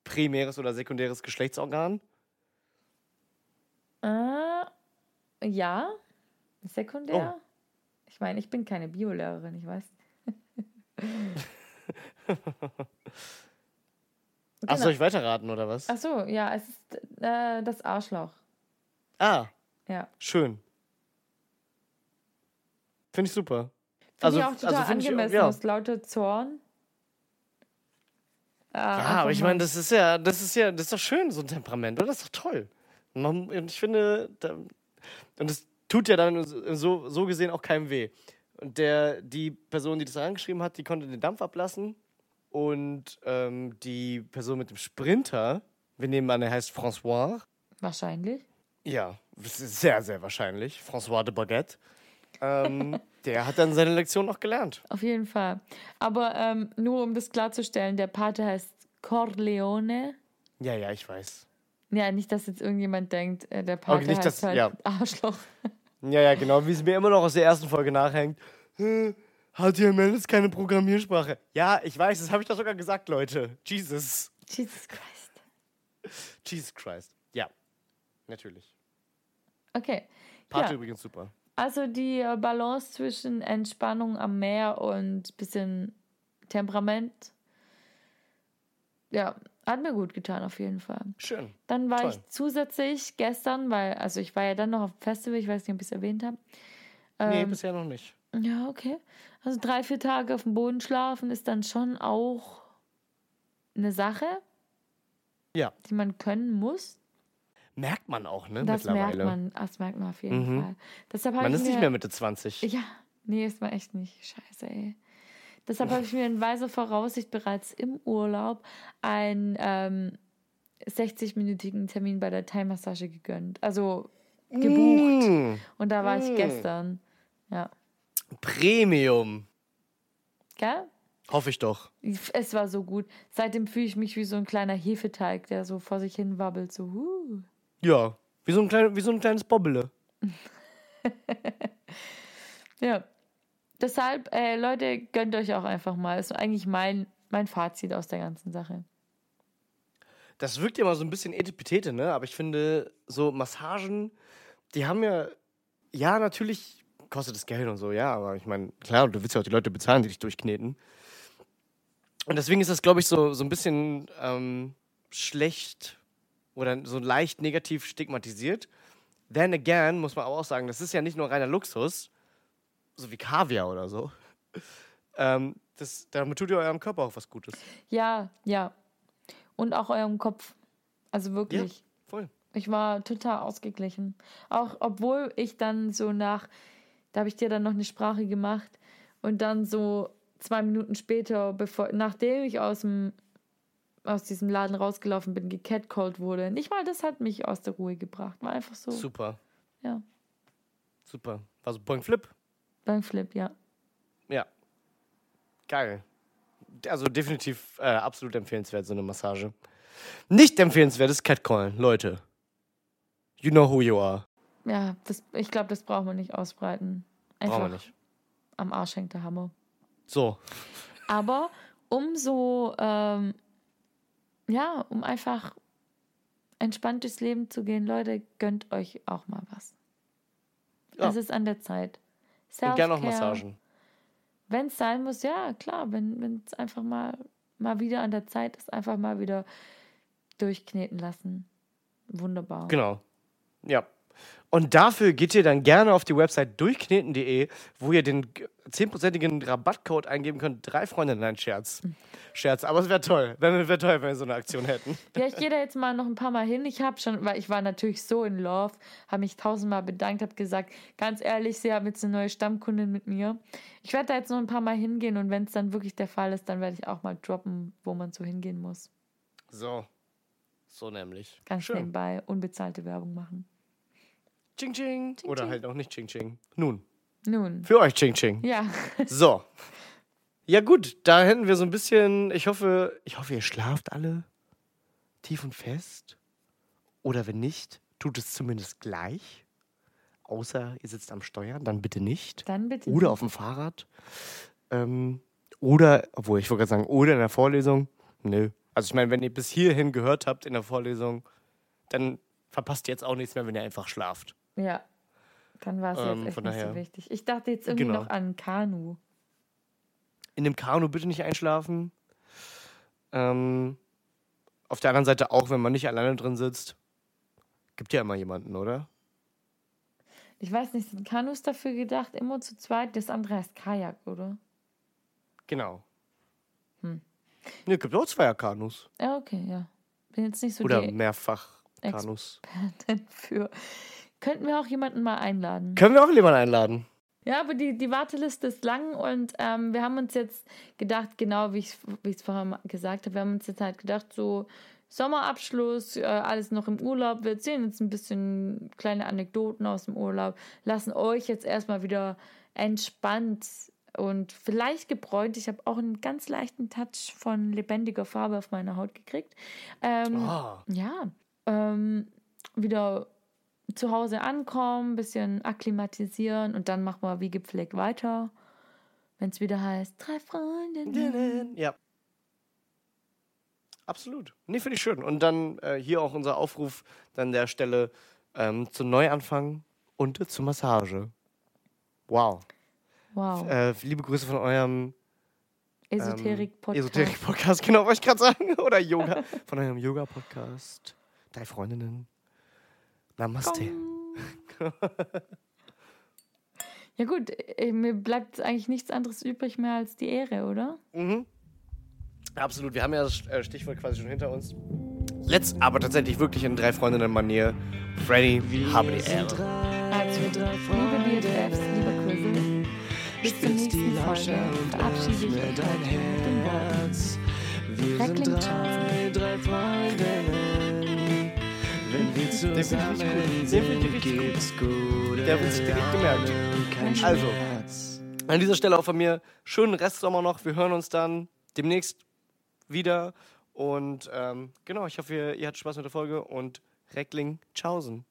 primäres oder sekundäres Geschlechtsorgan. Äh, ja, sekundär. Oh. Ich meine, ich bin keine Biolehrerin, ich weiß. (laughs) Ach, Genau. soll ich weiterraten oder was? Ach so, ja, es ist äh, das Arschloch. Ah, Ja. schön. Finde ich super. Finde Also- ich auch total also find ich angemessen ja. aus lauter Zorn. Äh, Ja, aber ich meine, das ist ja, das ist ja, das ist doch schön, so ein Temperament, oder? Das ist doch toll. Und ich finde, da, und es tut ja dann so, so gesehen auch keinem weh. Und der, die Person, die das reingeschrieben hat, die konnte den Dampf ablassen. Und ähm, die Person mit dem Sprinter, wir nehmen an, er heißt François. Wahrscheinlich. Ja, sehr, sehr wahrscheinlich. François de Baguette. Ähm, (laughs) der hat dann seine Lektion noch gelernt. Auf jeden Fall. Aber ähm, nur um das klarzustellen, der Pate heißt Corleone. Ja, ja, ich weiß. Ja, nicht, dass jetzt irgendjemand denkt, äh, der Pate nicht, heißt dass- halt ja. Arschloch. (laughs) Ja, ja, genau, wie es mir immer noch aus der ersten Folge nachhängt. HTML ist keine Programmiersprache. Ja, ich weiß, das habe ich doch sogar gesagt, Leute. Jesus. Jesus Christ. Jesus Christ. Ja, natürlich. Okay. Part Ja. übrigens super. Also die äh, Balance zwischen Entspannung am Meer und bisschen Temperament. Ja, hat mir gut getan, auf jeden Fall. Schön. Dann war Toll. ich zusätzlich gestern, weil, also ich war ja dann noch auf dem Festival, ich weiß nicht, ob ich es erwähnt habe. Nee, Ähm, bisher noch nicht. ja, okay. Also drei, vier Tage auf dem Boden schlafen ist dann schon auch eine Sache, Ja. die man können muss. Merkt man auch, ne? Das merkt mittlerweile. man, das merkt man auf jeden Mhm. Fall. Deshalb Man ist mir, nicht mehr Mitte 20. Ja, nee, ist man echt nicht. Scheiße, ey. Deshalb habe ich mir in weiser Voraussicht bereits im Urlaub einen ähm, 60-minütigen Termin bei der Thai-Massage gegönnt. Also gebucht. Mm, Und da war ich Mm. gestern. Ja. Premium. Gell? Hoffe ich doch. Es war so gut. Seitdem fühle ich mich wie so ein kleiner Hefeteig, der so vor sich hin wabbelt. So, huh. Ja. Wie so ein, klein, wie so ein kleines Bobbele. (laughs) Ja. Deshalb, äh, Leute, gönnt euch auch einfach mal. ist eigentlich mein, mein Fazit aus der ganzen Sache. Das wirkt ja immer so ein bisschen etipetete, ne? Aber ich finde, so Massagen, die haben ja, ja, natürlich kostet es Geld und so, ja, aber ich meine, klar, du willst ja auch die Leute bezahlen, die dich durchkneten. Und deswegen ist das, glaube ich, so, so ein bisschen ähm, schlecht oder so leicht negativ stigmatisiert. Then again, muss man aber auch sagen, das ist ja nicht nur reiner Luxus, so wie Kaviar oder so. Ähm, das, damit tut ihr eurem Körper auch was Gutes. Ja, ja. Und auch eurem Kopf. Also wirklich. Voll. Ich war total ausgeglichen. Auch obwohl ich dann so nach, da habe ich dir dann noch eine Sprache gemacht und dann so zwei Minuten später, bevor, nachdem ich aus dem aus diesem Laden rausgelaufen bin, gecatcalled wurde. Nicht mal das hat mich aus der Ruhe gebracht. War einfach so. Super. Ja. Super. War so Point Flip. Beim Flip, ja. Ja. Geil. Also definitiv äh, absolut empfehlenswert, so eine Massage. Nicht empfehlenswert ist Catcallen, Leute. You know who you are. Ja, das, ich glaube, das braucht man nicht ausbreiten. Einfach Brauchen wir nicht. am Arsch hängt der Hammer. So. Aber um so, ähm, ja, um einfach entspannt durchs Leben zu gehen, Leute, gönnt euch auch mal was. Ja. Es ist an der Zeit. Und gerne auch Self-care. Massagen. Wenn es sein muss, ja, klar, wenn es einfach mal, mal wieder an der Zeit ist, einfach mal wieder durchkneten lassen. Wunderbar. Genau. Ja. Und dafür geht ihr dann gerne auf die Website durchkneten.de, wo ihr den g- 10%igen Rabattcode eingeben könnt. Drei Freunde, nein, Scherz. Scherz, aber es wäre toll. Wäre wär toll, wenn wir so eine Aktion hätten. (laughs) Ja, ich gehe da jetzt mal noch ein paar Mal hin. Ich habe schon, weil ich war natürlich so in Love, habe mich tausendmal bedankt, habe gesagt, ganz ehrlich, sie haben jetzt eine neue Stammkundin mit mir. Ich werde da jetzt noch ein paar Mal hingehen und wenn es dann wirklich der Fall ist, dann werde ich auch mal droppen, wo man so hingehen muss. So. So nämlich. Ganz Schön. nebenbei unbezahlte Werbung machen. Ching, ching. Ching, Oder ching. halt auch nicht Ching Ching. Nun, Nun, für euch Ching Ching. ja, So. Ja gut, da hätten wir so ein bisschen, ich hoffe, ich hoffe, ihr schlaft alle tief und fest. Oder wenn nicht, tut es zumindest gleich. Außer ihr sitzt am Steuer, dann bitte nicht. dann bitte. Oder auf dem Fahrrad. Ähm, oder, obwohl ich wollte gerade sagen, oder in der Vorlesung. Nö. Also ich meine, wenn ihr bis hierhin gehört habt in der Vorlesung, dann verpasst ihr jetzt auch nichts mehr, wenn ihr einfach schlaft. Ja, dann war es Ähm, jetzt echt nicht daher- so wichtig. Ich dachte jetzt irgendwie Genau. noch an Kanu. in dem Kanu bitte nicht einschlafen. Ähm, auf der anderen Seite auch, wenn man nicht alleine drin sitzt. Gibt ja immer jemanden, oder? Ich weiß nicht, sind Kanus dafür gedacht, immer zu zweit? Das andere heißt Kajak, oder? Genau. Hm. Ne, gibt auch Zweierkanus. Ja, okay, ja. Bin jetzt nicht so Oder die Mehrfachkanus. Expertin für. Könnten wir auch jemanden mal einladen? Können wir auch jemanden einladen? Ja, aber die, die Warteliste ist lang und ähm, wir haben uns jetzt gedacht, genau wie ich es vorher gesagt habe, wir haben uns jetzt halt gedacht, so Sommerabschluss, äh, alles noch im Urlaub. Wir erzählen jetzt ein bisschen kleine Anekdoten aus dem Urlaub, lassen euch jetzt erstmal wieder entspannt und vielleicht gebräunt. Ich habe auch einen ganz leichten Touch von lebendiger Farbe auf meiner Haut gekriegt. Ähm, Ah. Ja, ähm, wieder zu Hause ankommen, bisschen akklimatisieren und dann machen wir wie gepflegt weiter. Wenn es wieder heißt, drei Freundinnen. Ja. Absolut. Nee, finde ich schön. Und dann äh, hier auch unser Aufruf an der Stelle ähm, zu Neuanfang und zur Massage. Wow. Wow. Äh, liebe Grüße von eurem ähm, Esoterik-Podcast. Esoterik-Podcast, (laughs) genau, wollte ich gerade sagen. Oder Yoga. Von eurem Yoga-Podcast. Drei Freundinnen. Namaste. (laughs) Ja gut, äh, mir bleibt eigentlich nichts anderes übrig mehr als die Ehre, oder? Mhm. Absolut. Wir haben ja das äh, Stichwort quasi schon hinter uns. Letzt aber tatsächlich wirklich in drei Freundinnen-Manier. Freddy, habe die Ehre. Also, liebe BFFs, lieber Quizzle, bis zur Spitz die nächsten Folge und verabschiede ich öffne euch dein. Herz. Wir sind drei, drei Freundinnen. Wenn wir zusammen Den finde ich richtig gut. Der wird sich direkt gemerkt. Also. An dieser Stelle auch von mir schönen Restsommer noch. Wir hören uns dann demnächst wieder. Und ähm, genau, ich hoffe, ihr, ihr hattet Spaß mit der Folge und Reckling, tschaußen.